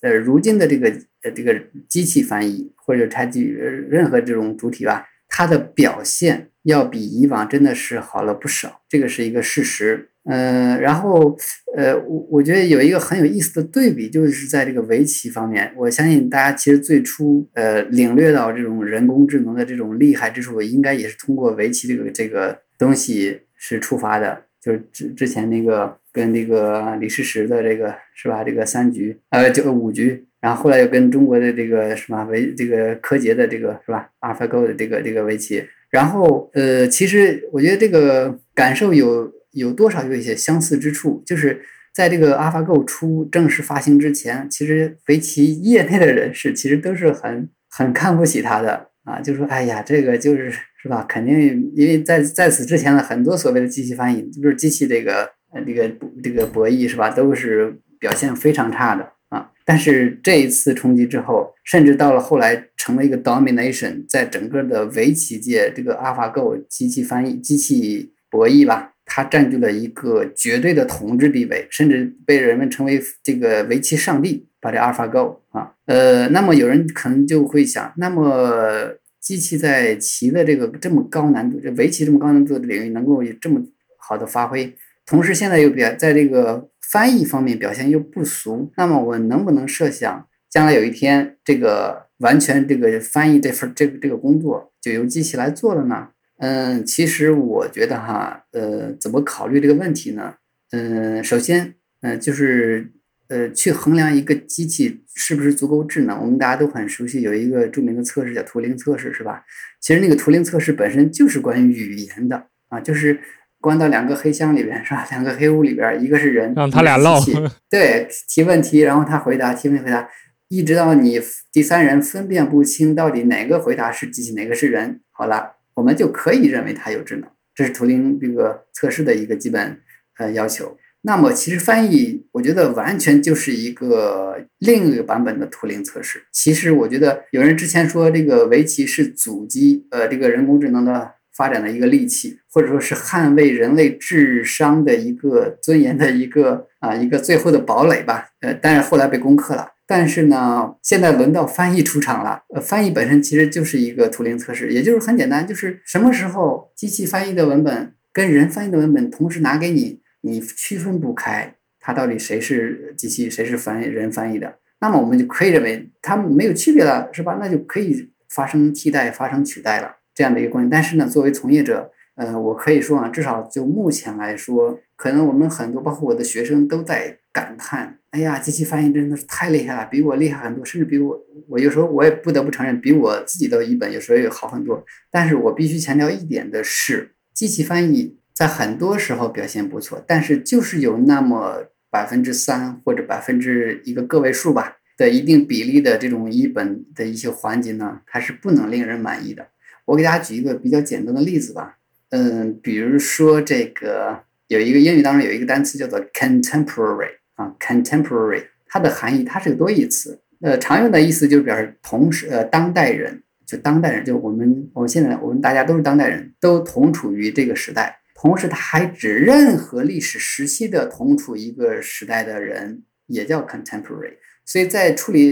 呃如今的这个呃这个机器翻译或者 ChatG 任何这种主体吧，它的表现。要比以往真的是好了不少，这个是一个事实。呃，然后呃，我我觉得有一个很有意思的对比，就是在这个围棋方面，我相信大家其实最初呃领略到这种人工智能的这种厉害之处，应该也是通过围棋这个这个东西是出发的，就是之之前那个跟那个李世石的这个是吧？这个三局呃这个五局，然后后来又跟中国的这个什么围这个柯洁的这个是吧？AlphaGo 的这个这个围棋。然后，呃，其实我觉得这个感受有有多少有一些相似之处，就是在这个 AlphaGo 出正式发行之前，其实围棋业内的人士其实都是很很看不起他的啊，就说哎呀，这个就是是吧？肯定因为在在此之前的很多所谓的机器翻译，就是机器这个呃这个这个博弈是吧，都是表现非常差的啊。但是这一次冲击之后，甚至到了后来成了一个 domination，在整个的围棋界，这个 AlphaGo 机器翻译、机器博弈吧，它占据了一个绝对的统治地位，甚至被人们称为这个围棋上帝。把这 AlphaGo 啊，呃，那么有人可能就会想，那么机器在棋的这个这么高难度，这围棋这么高难度的领域，能够有这么好的发挥，同时现在又表在这个。翻译方面表现又不俗，那么我能不能设想，将来有一天，这个完全这个翻译这份这个这个工作就由机器来做了呢？嗯，其实我觉得哈，呃，怎么考虑这个问题呢？嗯，首先，嗯，就是呃，去衡量一个机器是不是足够智能。我们大家都很熟悉，有一个著名的测试叫图灵测试，是吧？其实那个图灵测试本身就是关于语言的啊，就是。关到两个黑箱里边是吧？两个黑屋里边，一个是人，让他俩唠。对，提问题，然后他回答，提问题回答，一直到你第三人分辨不清到底哪个回答是机器，哪个是人。好了，我们就可以认为它有智能。这是图灵这个测试的一个基本呃要求。那么其实翻译，我觉得完全就是一个另一个版本的图灵测试。其实我觉得有人之前说这个围棋是阻击呃这个人工智能的。发展的一个利器，或者说是捍卫人类智商的一个尊严的一个啊一个最后的堡垒吧。呃，但是后来被攻克了。但是呢，现在轮到翻译出场了。呃，翻译本身其实就是一个图灵测试，也就是很简单，就是什么时候机器翻译的文本跟人翻译的文本同时拿给你，你区分不开它到底谁是机器，谁是翻译人翻译的，那么我们就可以认为它没有区别了，是吧？那就可以发生替代，发生取代了。这样的一个关系，但是呢，作为从业者，呃，我可以说啊，至少就目前来说，可能我们很多，包括我的学生都在感叹：，哎呀，机器翻译真的是太厉害了，比我厉害很多，甚至比我，我有时候我也不得不承认，比我自己的译本有时候也好很多。但是我必须强调一点的是，机器翻译在很多时候表现不错，但是就是有那么百分之三或者百分之一个个位数吧的一定比例的这种译本的一些环节呢，它是不能令人满意的。我给大家举一个比较简单的例子吧，嗯，比如说这个有一个英语当中有一个单词叫做 contemporary 啊，contemporary，它的含义它是个多义词，呃，常用的意思就是表示同时呃当代人，就当代人，就我们我们现在我们大家都是当代人，都同处于这个时代。同时，它还指任何历史时期的同处一个时代的人，也叫 contemporary。所以在处理，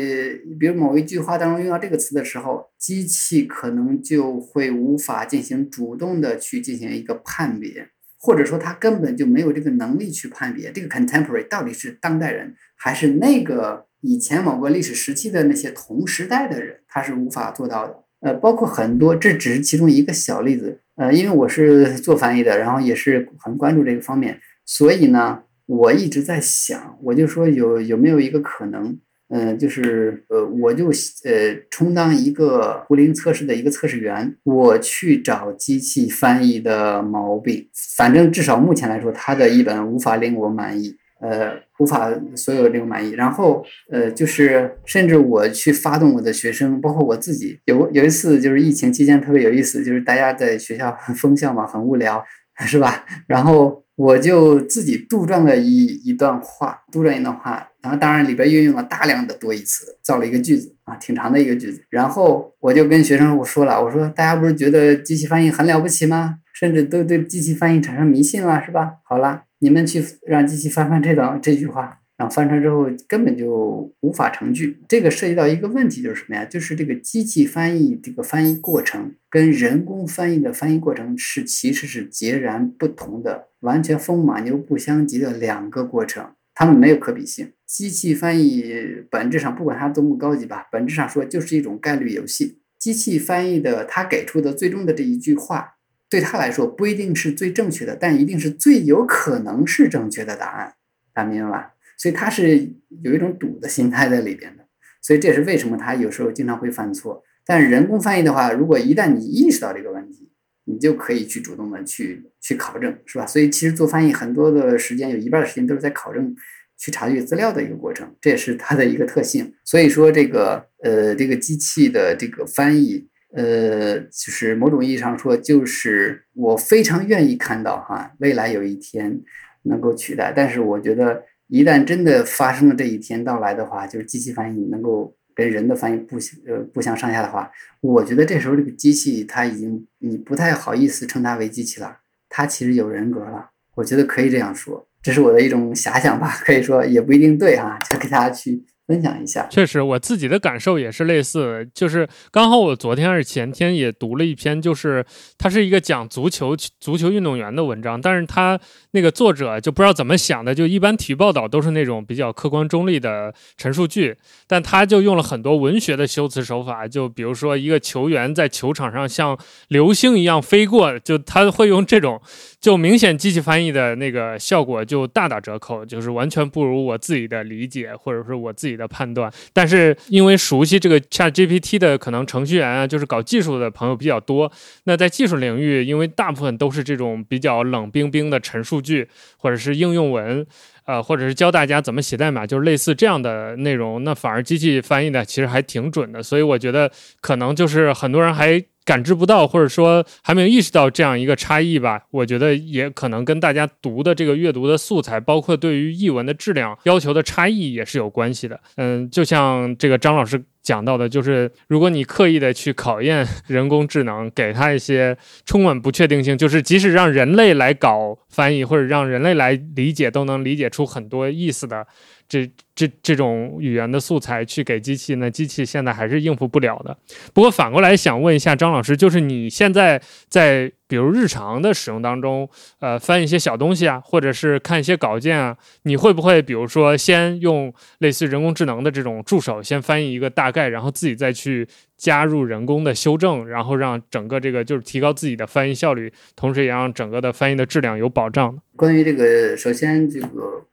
比如某一句话当中用到这个词的时候，机器可能就会无法进行主动的去进行一个判别，或者说它根本就没有这个能力去判别这个 contemporary 到底是当代人，还是那个以前某个历史时期的那些同时代的人，它是无法做到的。呃，包括很多，这只是其中一个小例子。呃，因为我是做翻译的，然后也是很关注这个方面，所以呢，我一直在想，我就说有有没有一个可能，嗯，就是呃，我就呃充当一个图灵测试的一个测试员，我去找机器翻译的毛病，反正至少目前来说，它的译本无法令我满意。呃，无法所有这个满意，然后呃，就是甚至我去发动我的学生，包括我自己，有有一次就是疫情期间特别有意思，就是大家在学校很 封校嘛，很无聊，是吧？然后我就自己杜撰了一一段话，杜撰一段话，然后当然里边运用了大量的多义词，造了一个句子啊，挺长的一个句子。然后我就跟学生我说了，我说大家不是觉得机器翻译很了不起吗？甚至都对机器翻译产生迷信了，是吧？好了。你们去让机器翻翻这段这句话，然后翻出来之后根本就无法成句。这个涉及到一个问题，就是什么呀？就是这个机器翻译这个翻译过程跟人工翻译的翻译过程是其实是截然不同的，完全风马牛不相及的两个过程，它们没有可比性。机器翻译本质上不管它多么高级吧，本质上说就是一种概率游戏。机器翻译的它给出的最终的这一句话。对他来说不一定是最正确的，但一定是最有可能是正确的答案，大家明白吧？所以他是有一种赌的心态在里边的，所以这也是为什么他有时候经常会犯错。但是人工翻译的话，如果一旦你意识到这个问题，你就可以去主动的去去考证，是吧？所以其实做翻译很多的时间，有一半的时间都是在考证、去查阅资料的一个过程，这也是它的一个特性。所以说这个呃，这个机器的这个翻译。呃，就是某种意义上说，就是我非常愿意看到哈，未来有一天能够取代。但是我觉得，一旦真的发生了这一天到来的话，就是机器翻译能够跟人的翻译不相呃不相上下的话，我觉得这时候这个机器它已经你不太好意思称它为机器了，它其实有人格了。我觉得可以这样说，这是我的一种遐想吧，可以说也不一定对哈，就给大家去。分享一下，确实，我自己的感受也是类似。就是刚好我昨天还是前天也读了一篇，就是它是一个讲足球足球运动员的文章，但是他那个作者就不知道怎么想的，就一般体育报道都是那种比较客观中立的陈述句，但他就用了很多文学的修辞手法，就比如说一个球员在球场上像流星一样飞过，就他会用这种，就明显机器翻译的那个效果就大打折扣，就是完全不如我自己的理解，或者说我自己。的判断，但是因为熟悉这个 Chat GPT 的可能程序员啊，就是搞技术的朋友比较多。那在技术领域，因为大部分都是这种比较冷冰冰的陈述句，或者是应用文，呃，或者是教大家怎么写代码，就是类似这样的内容，那反而机器翻译的其实还挺准的。所以我觉得可能就是很多人还。感知不到，或者说还没有意识到这样一个差异吧？我觉得也可能跟大家读的这个阅读的素材，包括对于译文的质量要求的差异也是有关系的。嗯，就像这个张老师讲到的，就是如果你刻意的去考验人工智能，给它一些充满不确定性，就是即使让人类来搞翻译或者让人类来理解，都能理解出很多意思的。这这这种语言的素材去给机器，那机器现在还是应付不了的。不过反过来想问一下张老师，就是你现在在。比如日常的使用当中，呃，翻一些小东西啊，或者是看一些稿件啊，你会不会比如说先用类似人工智能的这种助手先翻译一个大概，然后自己再去加入人工的修正，然后让整个这个就是提高自己的翻译效率，同时也让整个的翻译的质量有保障关于这个，首先这个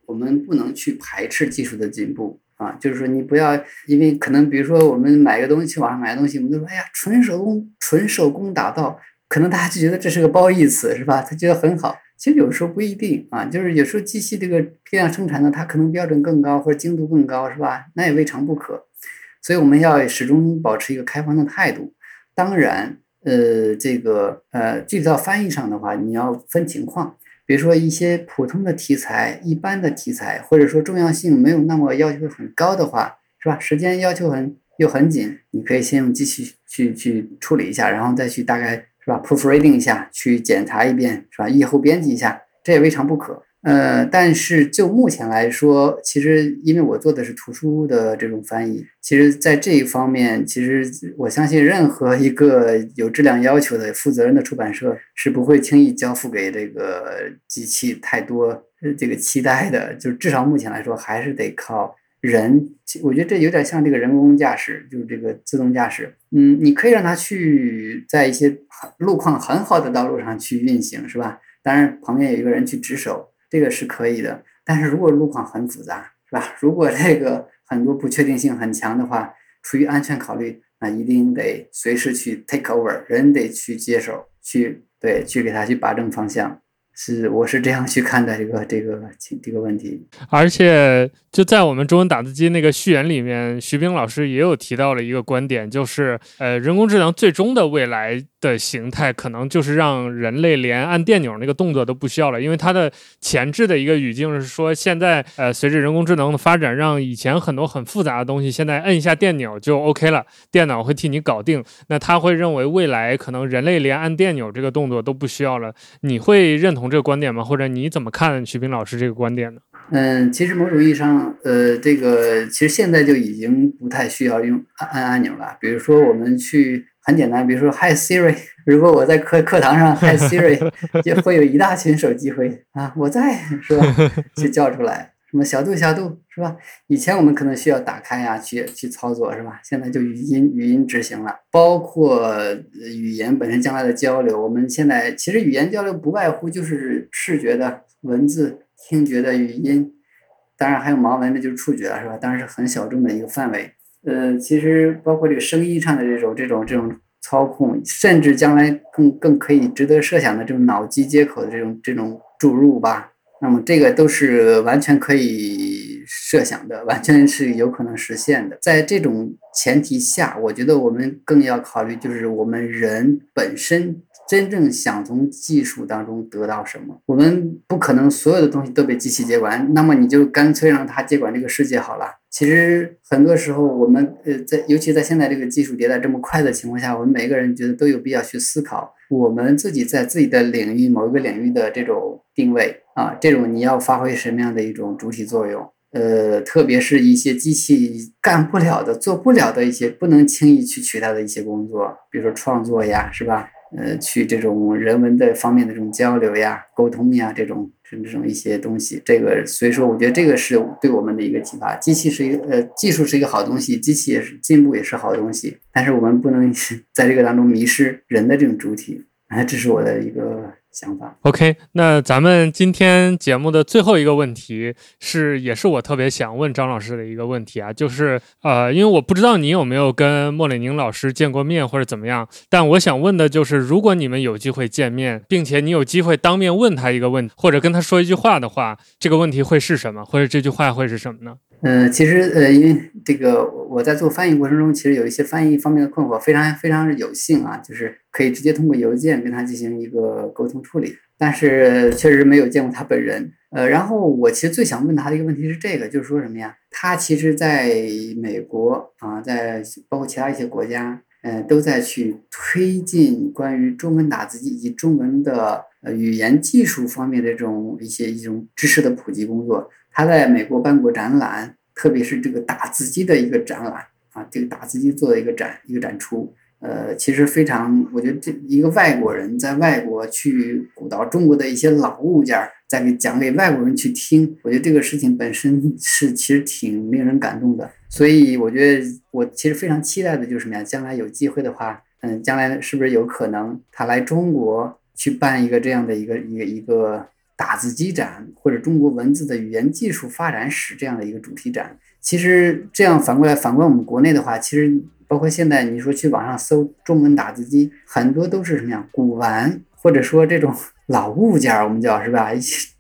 我们不能去排斥技术的进步啊，就是说你不要因为可能比如说我们买个东西去网上买个东西，我们都说哎呀纯手工纯手工打造。可能大家就觉得这是个褒义词，是吧？他觉得很好。其实有时候不一定啊，就是有时候机器这个批量生产呢，它可能标准更高或者精度更高，是吧？那也未尝不可。所以我们要始终保持一个开放的态度。当然，呃，这个呃，具体到翻译上的话，你要分情况。比如说一些普通的题材、一般的题材，或者说重要性没有那么要求很高的话，是吧？时间要求很又很紧，你可以先用机器去去处理一下，然后再去大概。是吧？proofreading 一下，去检查一遍，是吧？以后编辑一下，这也未尝不可。呃，但是就目前来说，其实因为我做的是图书的这种翻译，其实在这一方面，其实我相信任何一个有质量要求的、负责任的出版社是不会轻易交付给这个机器太多这个期待的。就至少目前来说，还是得靠。人，我觉得这有点像这个人工驾驶，就是这个自动驾驶。嗯，你可以让它去在一些路况很好的道路上去运行，是吧？当然旁边有一个人去值守，这个是可以的。但是如果路况很复杂，是吧？如果这个很多不确定性很强的话，出于安全考虑，那一定得随时去 take over，人得去接手，去对，去给他去把正方向。是，我是这样去看待这个这个这个问题。而且就在我们中文打字机那个序言里面，徐冰老师也有提到了一个观点，就是呃，人工智能最终的未来。的形态可能就是让人类连按电钮那个动作都不需要了，因为它的前置的一个语境是说，现在呃随着人工智能的发展，让以前很多很复杂的东西，现在摁一下电钮就 OK 了，电脑会替你搞定。那他会认为未来可能人类连按电钮这个动作都不需要了。你会认同这个观点吗？或者你怎么看徐斌老师这个观点呢？嗯，其实某种意义上，呃，这个其实现在就已经不太需要用按按按钮了。比如说我们去。很简单，比如说 Hi Siri，如果我在课课堂上 Hi Siri，就会有一大群手机会啊，我在是吧？就叫出来，什么小度小度是吧？以前我们可能需要打开呀，去去操作是吧？现在就语音语音执行了，包括语言本身将来的交流，我们现在其实语言交流不外乎就是视觉的文字、听觉的语音，当然还有盲文的，就是触觉了是吧？当然是很小众的一个范围。呃，其实包括这个声音上的这种、这种、这种操控，甚至将来更更可以值得设想的这种脑机接口的这种、这种注入吧。那么这个都是完全可以设想的，完全是有可能实现的。在这种前提下，我觉得我们更要考虑，就是我们人本身。真正想从技术当中得到什么？我们不可能所有的东西都被机器接管，那么你就干脆让它接管这个世界好了。其实很多时候，我们呃，在尤其在现在这个技术迭代这么快的情况下，我们每个人觉得都有必要去思考，我们自己在自己的领域某一个领域的这种定位啊，这种你要发挥什么样的一种主体作用？呃，特别是一些机器干不了的、做不了的一些不能轻易去取代的一些工作，比如说创作呀，是吧？呃，去这种人文的方面的这种交流呀、沟通呀，这种这种一些东西，这个所以说，我觉得这个是对我们的一个启发。机器是一个呃，技术是一个好东西，机器也是进步也是好东西，但是我们不能 在这个当中迷失人的这种主体。啊，这是我的一个。想法 OK，那咱们今天节目的最后一个问题是，也是我特别想问张老师的一个问题啊，就是呃，因为我不知道你有没有跟莫里宁老师见过面或者怎么样，但我想问的就是，如果你们有机会见面，并且你有机会当面问他一个问题，或者跟他说一句话的话，这个问题会是什么，或者这句话会是什么呢？呃，其实呃，因为这个我在做翻译过程中，其实有一些翻译方面的困惑，非常非常有幸啊，就是可以直接通过邮件跟他进行一个沟通处理，但是确实没有见过他本人。呃，然后我其实最想问他的一个问题是这个，就是说什么呀？他其实在美国啊，在包括其他一些国家，呃，都在去推进关于中文打字机以及中文的呃语言技术方面的这种一些一种知识的普及工作。他在美国办过展览，特别是这个打字机的一个展览啊，这个打字机做的一个展一个展出，呃，其实非常，我觉得这一个外国人在外国去鼓捣中国的一些老物件，再给讲给外国人去听，我觉得这个事情本身是其实挺令人感动的。所以我觉得我其实非常期待的就是什么呀？将来有机会的话，嗯，将来是不是有可能他来中国去办一个这样的一个一个一个。打字机展或者中国文字的语言技术发展史这样的一个主题展，其实这样反过来反观我们国内的话，其实包括现在你说去网上搜中文打字机，很多都是什么呀古玩或者说这种 老物件儿，我们叫是吧？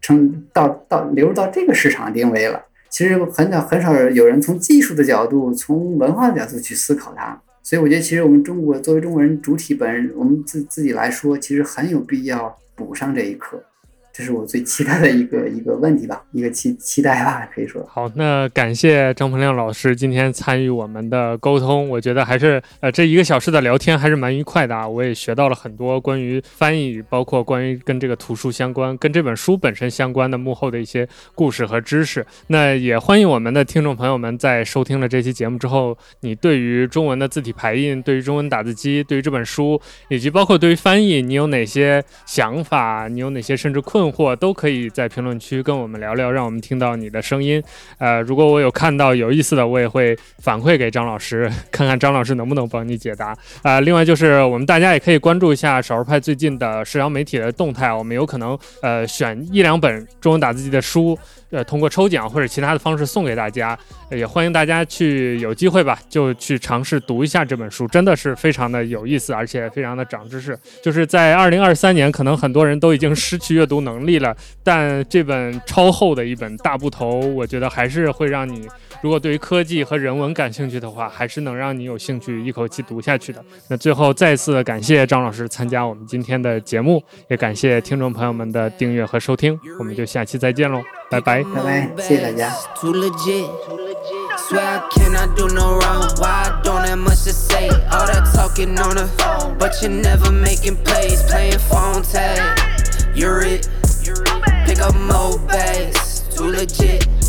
成到到流入到这个市场定位了。其实很少很少有人从技术的角度、从文化的角度去思考它。所以我觉得，其实我们中国作为中国人主体本人，我们自自己来说，其实很有必要补上这一课。这是我最期待的一个一个问题吧，一个期期待吧，可以说。好，那感谢张鹏亮老师今天参与我们的沟通，我觉得还是呃这一个小时的聊天还是蛮愉快的啊，我也学到了很多关于翻译，包括关于跟这个图书相关、跟这本书本身相关的幕后的一些故事和知识。那也欢迎我们的听众朋友们在收听了这期节目之后，你对于中文的字体排印、对于中文打字机、对于这本书，以及包括对于翻译，你有哪些想法？你有哪些甚至困？困惑都可以在评论区跟我们聊聊，让我们听到你的声音。呃，如果我有看到有意思的，我也会反馈给张老师，看看张老师能不能帮你解答。啊，另外就是我们大家也可以关注一下少数派最近的社交媒体的动态，我们有可能呃选一两本中文打字机的书。呃，通过抽奖或者其他的方式送给大家，也欢迎大家去有机会吧，就去尝试读一下这本书，真的是非常的有意思，而且非常的长知识。就是在二零二三年，可能很多人都已经失去阅读能力了，但这本超厚的一本大部头，我觉得还是会让你，如果对于科技和人文感兴趣的话，还是能让你有兴趣一口气读下去的。那最后再次感谢张老师参加我们今天的节目，也感谢听众朋友们的订阅和收听，我们就下期再见喽。拜拜，拜拜，谢谢大家。Swear I cannot do no wrong. Why I don't have much to say? All that talking on the phone, but you're never making plays. Playing phone tag. You're it. Up more bags. Too legit.